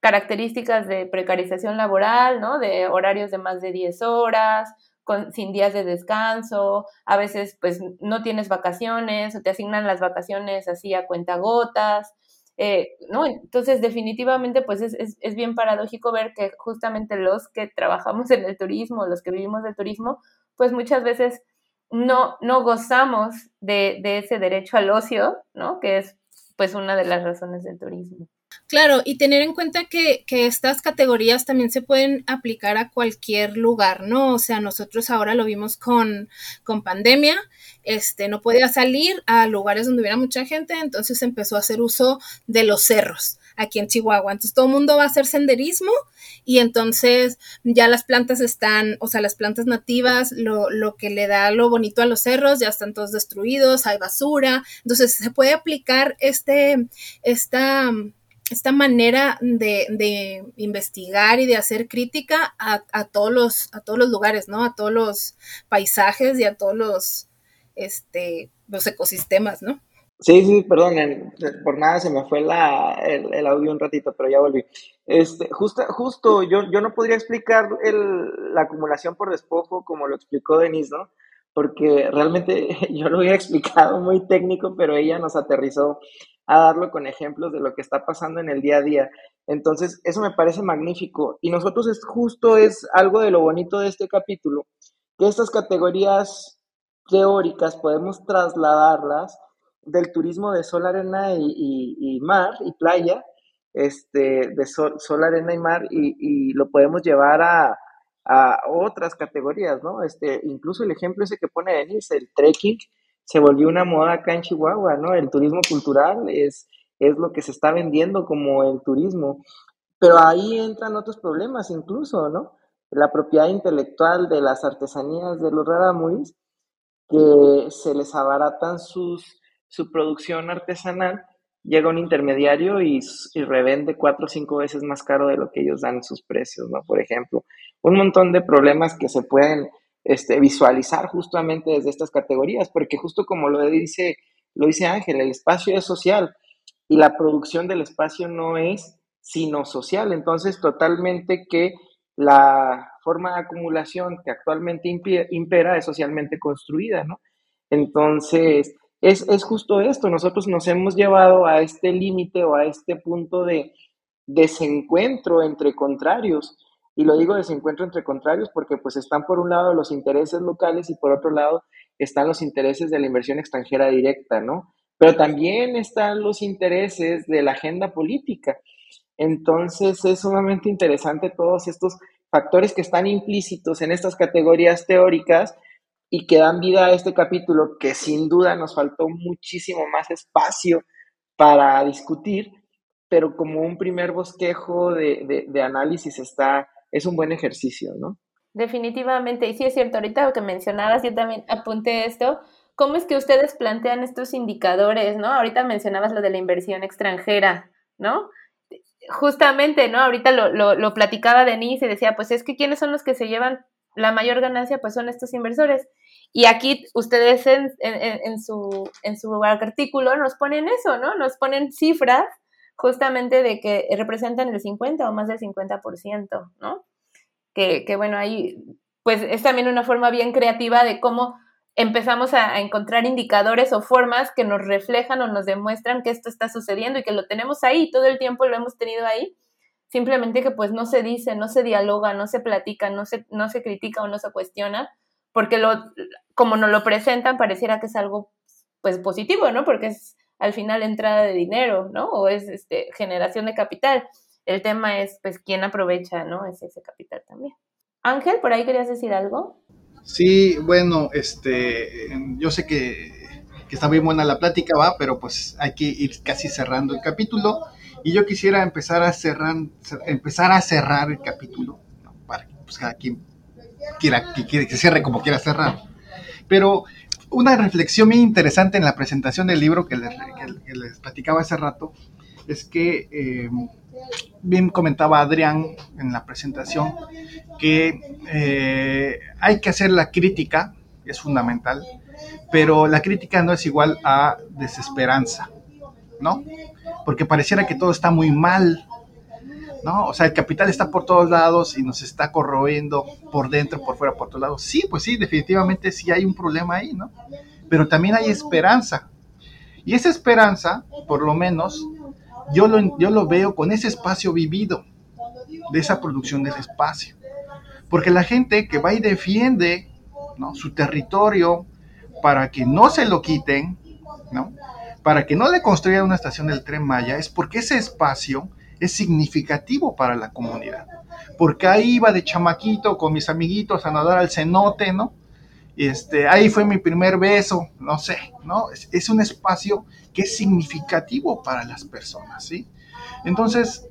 características de precarización laboral, ¿no? De horarios de más de 10 horas, con, sin días de descanso, a veces pues no tienes vacaciones o te asignan las vacaciones así a cuentagotas, eh, ¿no? Entonces definitivamente pues es, es, es, bien paradójico ver que justamente los que trabajamos en el turismo, los que vivimos del turismo, pues muchas veces no, no gozamos de, de ese derecho al ocio, ¿no? Que es pues una de las razones del turismo. Claro, y tener en cuenta que, estas categorías también se pueden aplicar a cualquier lugar, ¿no? O sea, nosotros ahora lo vimos con, con pandemia, este, no podía salir a lugares donde hubiera mucha gente, entonces empezó a hacer uso de los cerros aquí en Chihuahua. Entonces todo el mundo va a hacer senderismo y entonces ya las plantas están, o sea, las plantas nativas, lo, lo que le da lo bonito a los cerros, ya están todos destruidos, hay basura. Entonces se puede aplicar este, esta esta manera de, investigar y de hacer crítica a, todos los, a todos los lugares, ¿no? A todos los paisajes y a todos los, este, los ecosistemas, ¿no? Sí, sí, perdón, por nada se me fue la, el, audio un ratito, pero ya volví. Este, justo, justo yo, yo no podría explicar el, la acumulación por despojo como lo explicó Denise, ¿no? Porque realmente yo lo había explicado muy técnico, pero ella nos aterrizó a darlo con ejemplos de lo que está pasando en el día a día. Entonces, eso me parece magnífico. Y nosotros es justo es algo de lo bonito de este capítulo, que estas categorías teóricas podemos trasladarlas del turismo de sol, arena y, mar y playa, este, de sol, arena y mar, y, lo podemos llevar a, a, otras categorías, ¿no? Este, incluso el ejemplo ese que pone Denis, el trekking, se volvió una moda acá en Chihuahua, ¿no? El turismo cultural es, es lo que se está vendiendo como el turismo. Pero ahí entran otros problemas incluso, ¿no? La propiedad intelectual de las artesanías de los raramuris, que se les abaratan sus, su producción artesanal, llega un intermediario y, y, revende cuatro o cinco veces más caro de lo que ellos dan sus precios, ¿no? Por ejemplo, un montón de problemas que se pueden este, visualizar justamente desde estas categorías, porque justo como lo dice, lo dice Ángel, el espacio es social y la producción del espacio no es sino social. Entonces, totalmente que la forma de acumulación que actualmente impera es socialmente construida, ¿no? Entonces, es, es justo esto, nosotros nos hemos llevado a este límite o a este punto de desencuentro entre contrarios, y lo digo desencuentro entre contrarios porque pues están por un lado los intereses locales y por otro lado están los intereses de la inversión extranjera directa, ¿no? Pero también están los intereses de la agenda política. Entonces es sumamente interesante todos estos factores que están implícitos en estas categorías teóricas y que dan vida a este capítulo que sin duda nos faltó muchísimo más espacio para discutir, pero como un primer bosquejo de, de, de análisis está es un buen ejercicio, ¿no? Definitivamente, y sí es cierto, ahorita lo que mencionabas, yo también apunté esto, ¿cómo es que ustedes plantean estos indicadores, ¿no? Ahorita mencionabas lo de la inversión extranjera, ¿no? Justamente, ¿no? Ahorita lo, lo, platicaba Denise y decía, pues es que ¿quiénes son los que se llevan la mayor ganancia? Pues son estos inversores. Y aquí ustedes en, en, su, en su artículo nos ponen eso, ¿no? Nos ponen cifras justamente de que representan el 50 o más del 50%, ¿no? Que, bueno, ahí pues es también una forma bien creativa de cómo empezamos a, encontrar indicadores o formas que nos reflejan o nos demuestran que esto está sucediendo y que lo tenemos ahí, todo el tiempo lo hemos tenido ahí, simplemente que pues no se dice, no se dialoga, no se platica, no se, no se critica o no se cuestiona, porque lo, como nos lo presentan pareciera que es algo pues positivo, ¿no? Porque es al final entrada de dinero, ¿no? O es este, generación de capital. El tema es, pues, quién aprovecha, ¿no? Es ese capital también. Ángel, ¿por ahí querías decir algo? Sí, bueno, este, yo sé que, está muy buena la plática, va, pero pues hay que ir casi cerrando el capítulo. Y yo quisiera empezar a cerrar, empezar a cerrar el capítulo, para que pues, cada quien quiera que, que cierre como quiera cerrar. Pero una reflexión muy interesante en la presentación del libro que les, platicaba hace rato es que eh, bien comentaba Adrián en la presentación que eh, hay que hacer la crítica, es fundamental, pero la crítica no es igual a desesperanza, ¿no? Porque pareciera que todo está muy mal, ¿no? O sea, el capital está por todos lados y nos está corroyendo por dentro, por fuera, por todos lados. Sí, pues sí, definitivamente sí hay un problema ahí, ¿no? Pero también hay esperanza. Y esa esperanza, por lo menos, yo lo, yo lo veo con ese espacio vivido, de esa producción del espacio. Porque la gente que va y defiende ¿no? su territorio para que no se lo quiten, ¿no? para que no le construyan una estación del tren Maya, es porque ese espacio es significativo para la comunidad. Porque ahí iba de chamaquito con mis amiguitos a nadar al cenote, ¿no? Este, ahí fue mi primer beso, no sé, ¿no? Es, es, un espacio que es significativo para las personas, ¿sí? Entonces,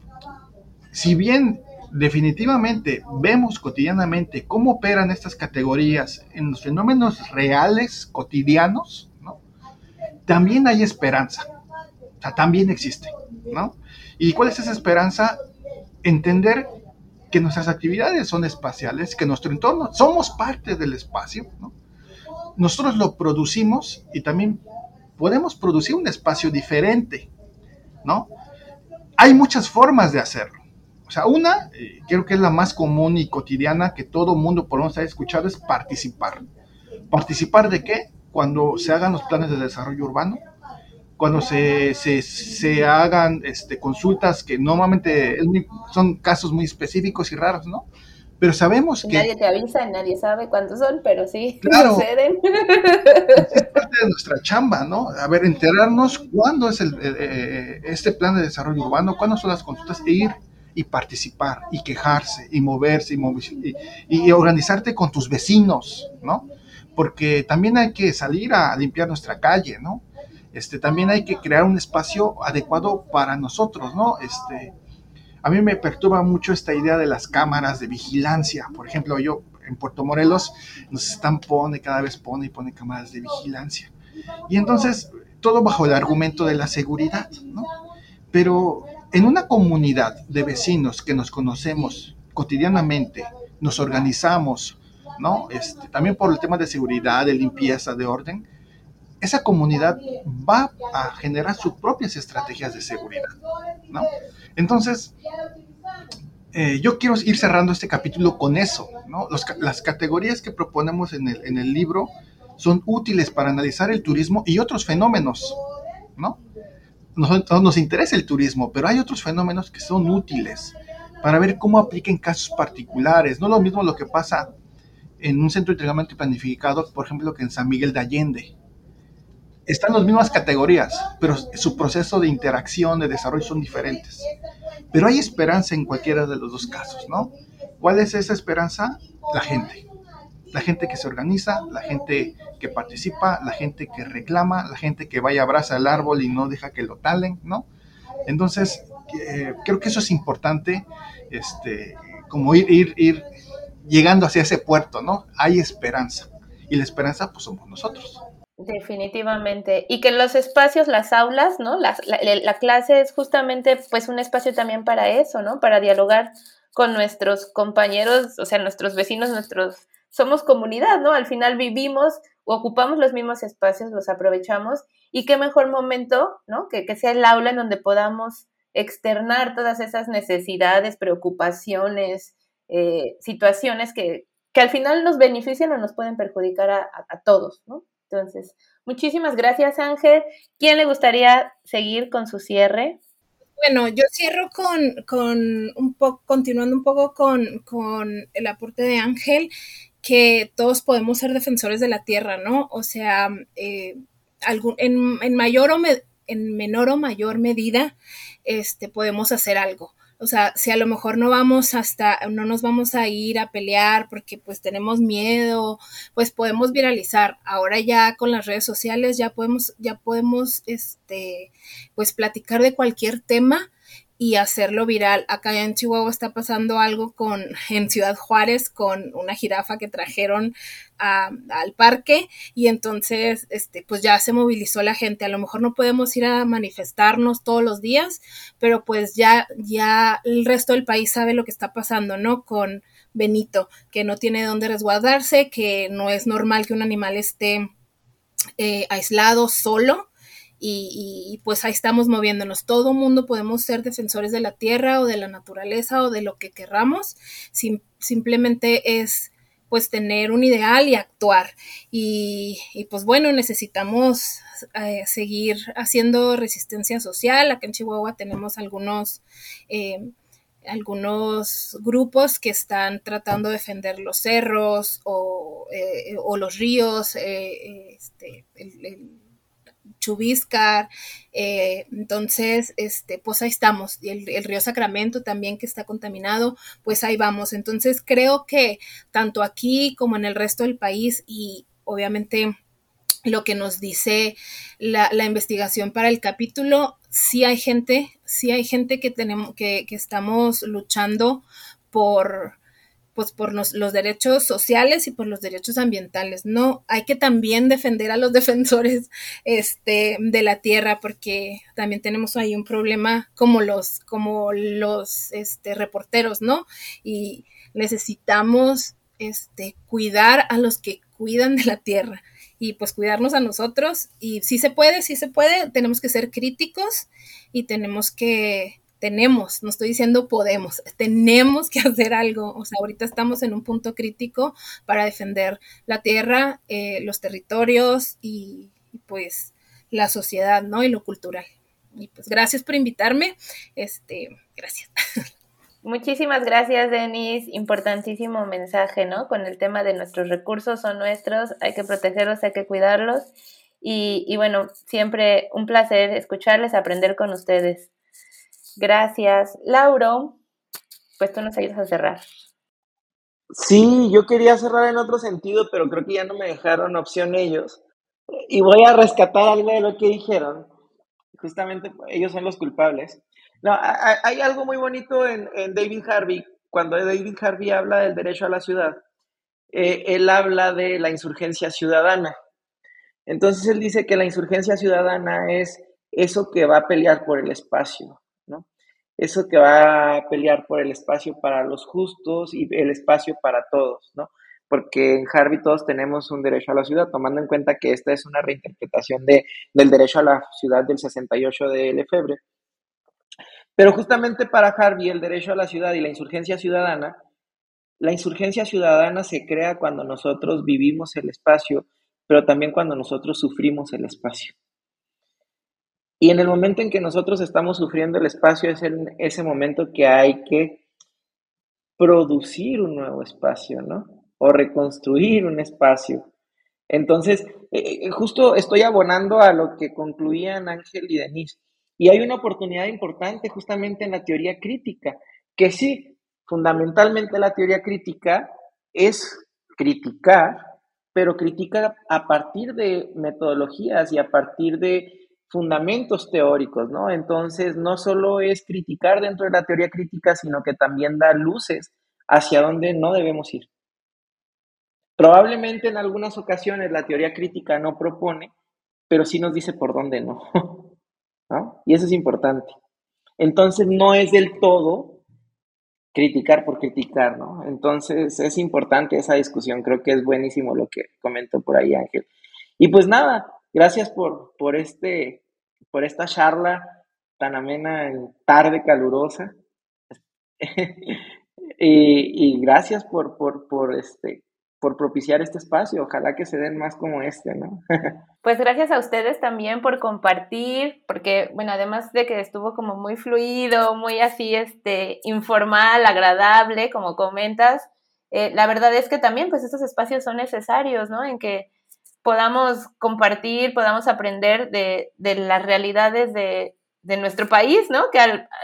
si bien definitivamente vemos cotidianamente cómo operan estas categorías en los fenómenos reales, cotidianos, ¿no? También hay esperanza, o sea, también existe, ¿no? ¿Y cuál es esa esperanza? Entender que nuestras actividades son espaciales, que nuestro entorno, somos parte del espacio, ¿no? Nosotros lo producimos y también podemos producir un espacio diferente, ¿no? Hay muchas formas de hacerlo. O sea, una, eh, creo que es la más común y cotidiana que todo mundo menos ha escuchado, es participar. ¿Participar de qué? Cuando se hagan los planes de desarrollo urbano, cuando se, se, se hagan este, consultas que normalmente son casos muy específicos y raros, ¿no? Pero sabemos que... Nadie te avisa, nadie sabe cuántos son, pero sí claro, suceden. Es parte de nuestra chamba, ¿no? A ver, enterarnos cuándo es el, eh, este plan de desarrollo urbano, cuándo son las consultas, e ir y participar, y quejarse, y moverse, y, y, y organizarte con tus vecinos, ¿no? Porque también hay que salir a limpiar nuestra calle, ¿no? Este, también hay que crear un espacio adecuado para nosotros, ¿no? Este, a mí me perturba mucho esta idea de las cámaras de vigilancia. Por ejemplo, yo en Puerto Morelos nos están pone, cada vez pone y pone cámaras de vigilancia. Y entonces, todo bajo el argumento de la seguridad, ¿no? Pero en una comunidad de vecinos que nos conocemos cotidianamente, nos organizamos, ¿no? Este, también por el tema de seguridad, de limpieza, de orden, esa comunidad va a generar sus propias estrategias de seguridad, ¿no? Entonces, eh, yo quiero ir cerrando este capítulo con eso, ¿no? las categorías que proponemos en el, libro son útiles para analizar el turismo y otros fenómenos, ¿no? Nos, nos interesa el turismo, pero hay otros fenómenos que son útiles para ver cómo aplica casos particulares. No lo mismo lo que pasa en un centro de entrenamiento planificado, por ejemplo, que en San Miguel de Allende, están las mismas categorías, pero su proceso de interacción, de desarrollo son diferentes. Pero hay esperanza en cualquiera de los dos casos, ¿no? ¿Cuál es esa esperanza? La gente. La gente que se organiza, la gente que participa, la gente que reclama, la gente que vaya abraza el árbol y no deja que lo talen, ¿no? Entonces, eh, creo que eso es importante, este, como ir, ir, ir llegando hacia ese puerto, ¿no? Hay esperanza. Y la esperanza, pues somos nosotros. Definitivamente. Y que los espacios, las aulas, ¿no? La, la, clase es justamente pues un espacio también para eso, ¿no? Para dialogar con nuestros compañeros, o sea, nuestros vecinos, nuestros... Somos comunidad, ¿no? Al final vivimos o ocupamos los mismos espacios, los aprovechamos. Y qué mejor momento, ¿no? Que, que sea el aula en donde podamos externar todas esas necesidades, preocupaciones, eh, situaciones que, que al final nos benefician o nos pueden perjudicar a, a, a todos, ¿no? Entonces, muchísimas gracias Ángel. ¿Quién le gustaría seguir con su cierre? Bueno, yo cierro con, con un poco, continuando un poco con, con, el aporte de Ángel, que todos podemos ser defensores de la tierra, ¿no? O sea, eh, algún, en, en, mayor o me, en menor o mayor medida, este, podemos hacer algo. O sea, si a lo mejor no vamos hasta, no nos vamos a ir a pelear porque pues tenemos miedo, pues podemos viralizar. Ahora ya con las redes sociales ya podemos, ya podemos, este, pues platicar de cualquier tema y hacerlo viral. Acá en Chihuahua está pasando algo con, en Ciudad Juárez, con una jirafa que trajeron al parque y entonces, este, pues ya se movilizó la gente. A lo mejor no podemos ir a manifestarnos todos los días, pero pues ya, ya el resto del país sabe lo que está pasando, ¿no? Con Benito, que no tiene dónde resguardarse, que no es normal que un animal esté eh, aislado, solo y, pues ahí estamos moviéndonos. Todo mundo podemos ser defensores de la tierra o de la naturaleza o de lo que querramos. simplemente es pues tener un ideal y actuar. Y, pues bueno, necesitamos eh, seguir haciendo resistencia social. Acá en Chihuahua tenemos algunos... Eh, algunos grupos que están tratando de defender los cerros o, eh, los ríos, este, el, Chubiscar, eh, entonces, este, pues ahí estamos, y el, río Sacramento también que está contaminado, pues ahí vamos. Entonces, creo que tanto aquí como en el resto del país y obviamente lo que nos dice la, investigación para el capítulo, sí hay gente, sí hay gente que tenemos, que estamos luchando por, pues por los, derechos sociales y por los derechos ambientales. No, hay que también defender a los defensores este, de la tierra porque también tenemos ahí un problema como los, como los este, reporteros, ¿no? Y necesitamos este, cuidar a los que cuidan de la tierra y pues cuidarnos a nosotros. Y si se puede, si se puede, tenemos que ser críticos y tenemos que tenemos, no estoy diciendo podemos, tenemos que hacer algo. O sea, ahorita estamos en un punto crítico para defender la tierra, eh, los territorios y, pues la sociedad, ¿no? Y lo cultural. Y pues gracias por invitarme. Este, gracias. Muchísimas gracias, Denis. Importantísimo mensaje, ¿no? Con el tema de nuestros recursos son nuestros, hay que protegerlos, hay que cuidarlos. Y, y bueno, siempre un placer escucharles, aprender con ustedes. Gracias. Lauro, pues tú nos ayudas a cerrar. Sí, yo quería cerrar en otro sentido, pero creo que ya no me dejaron opción ellos. Y voy a rescatar algo de lo que dijeron. Justamente ellos son los culpables. No, hay, algo muy bonito en, David Harvey. Cuando David Harvey habla del derecho a la ciudad, eh, él habla de la insurgencia ciudadana. Entonces él dice que la insurgencia ciudadana es eso que va a pelear por el espacio, eso que va a pelear por el espacio para los justos y el espacio para todos, ¿no? Porque en Harvey todos tenemos un derecho a la ciudad, tomando en cuenta que esta es una reinterpretación de, del derecho a la ciudad del 68 de Lefebvre. Pero justamente para Harvey el derecho a la ciudad y la insurgencia ciudadana, la insurgencia ciudadana se crea cuando nosotros vivimos el espacio, pero también cuando nosotros sufrimos el espacio. Y en el momento en que nosotros estamos sufriendo el espacio es en ese momento que hay que producir un nuevo espacio, ¿no? O reconstruir un espacio. Entonces, eh, eh, justo estoy abonando a lo que concluían Ángel y Denise. Y hay una oportunidad importante justamente en la teoría crítica, que sí, fundamentalmente la teoría crítica es criticar, pero critica a partir de metodologías y a partir de fundamentos teóricos, ¿no? Entonces, no solo es criticar dentro de la teoría crítica, sino que también da luces hacia dónde no debemos ir. Probablemente en algunas ocasiones la teoría crítica no propone, pero sí nos dice por dónde no. ¿no? Y eso es importante. Entonces, no es del todo criticar por criticar, ¿no? Entonces, es importante esa discusión. Creo que es buenísimo lo que comentó por ahí Ángel. Y pues nada, Gracias por, por, este, por esta charla tan amena en tarde calurosa. y, gracias por, por, por, este, por propiciar este espacio. Ojalá que se den más como este, ¿no? pues gracias a ustedes también por compartir, porque, bueno, además de que estuvo como muy fluido, muy así, este, informal, agradable, como comentas, eh, la verdad es que también, pues, estos espacios son necesarios, ¿no? En que podamos compartir, podamos aprender de, las realidades de, nuestro país, ¿no? Que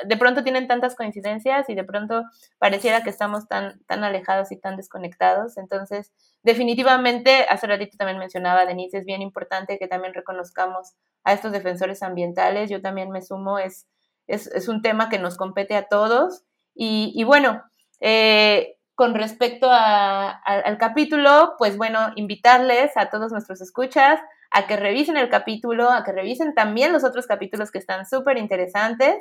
de pronto tienen tantas coincidencias y de pronto pareciera que estamos tan, tan alejados y tan desconectados. Entonces, definitivamente, hace ratito también mencionaba Denise, es bien importante que también reconozcamos a estos defensores ambientales. Yo también me sumo, es, es, un tema que nos compete a todos. Y, bueno, eh, con respecto al capítulo, pues bueno, invitarles a todos nuestros escuchas a que revisen el capítulo, a que revisen también los otros capítulos que están súper interesantes.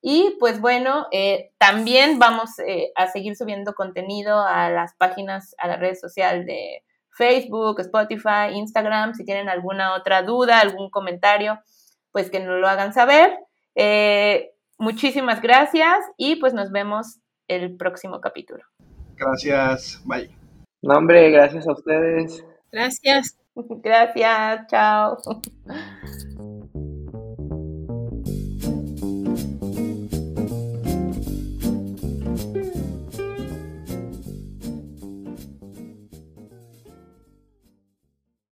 Y pues bueno, eh, también vamos eh, a seguir subiendo contenido a las páginas, a la red social de Facebook, Spotify, Instagram. Si tienen alguna otra duda, algún comentario, pues que nos lo hagan saber. Eh, muchísimas gracias y pues nos vemos el próximo capítulo. Gracias, bye. No, hombre, gracias a ustedes. Gracias. Gracias, chao.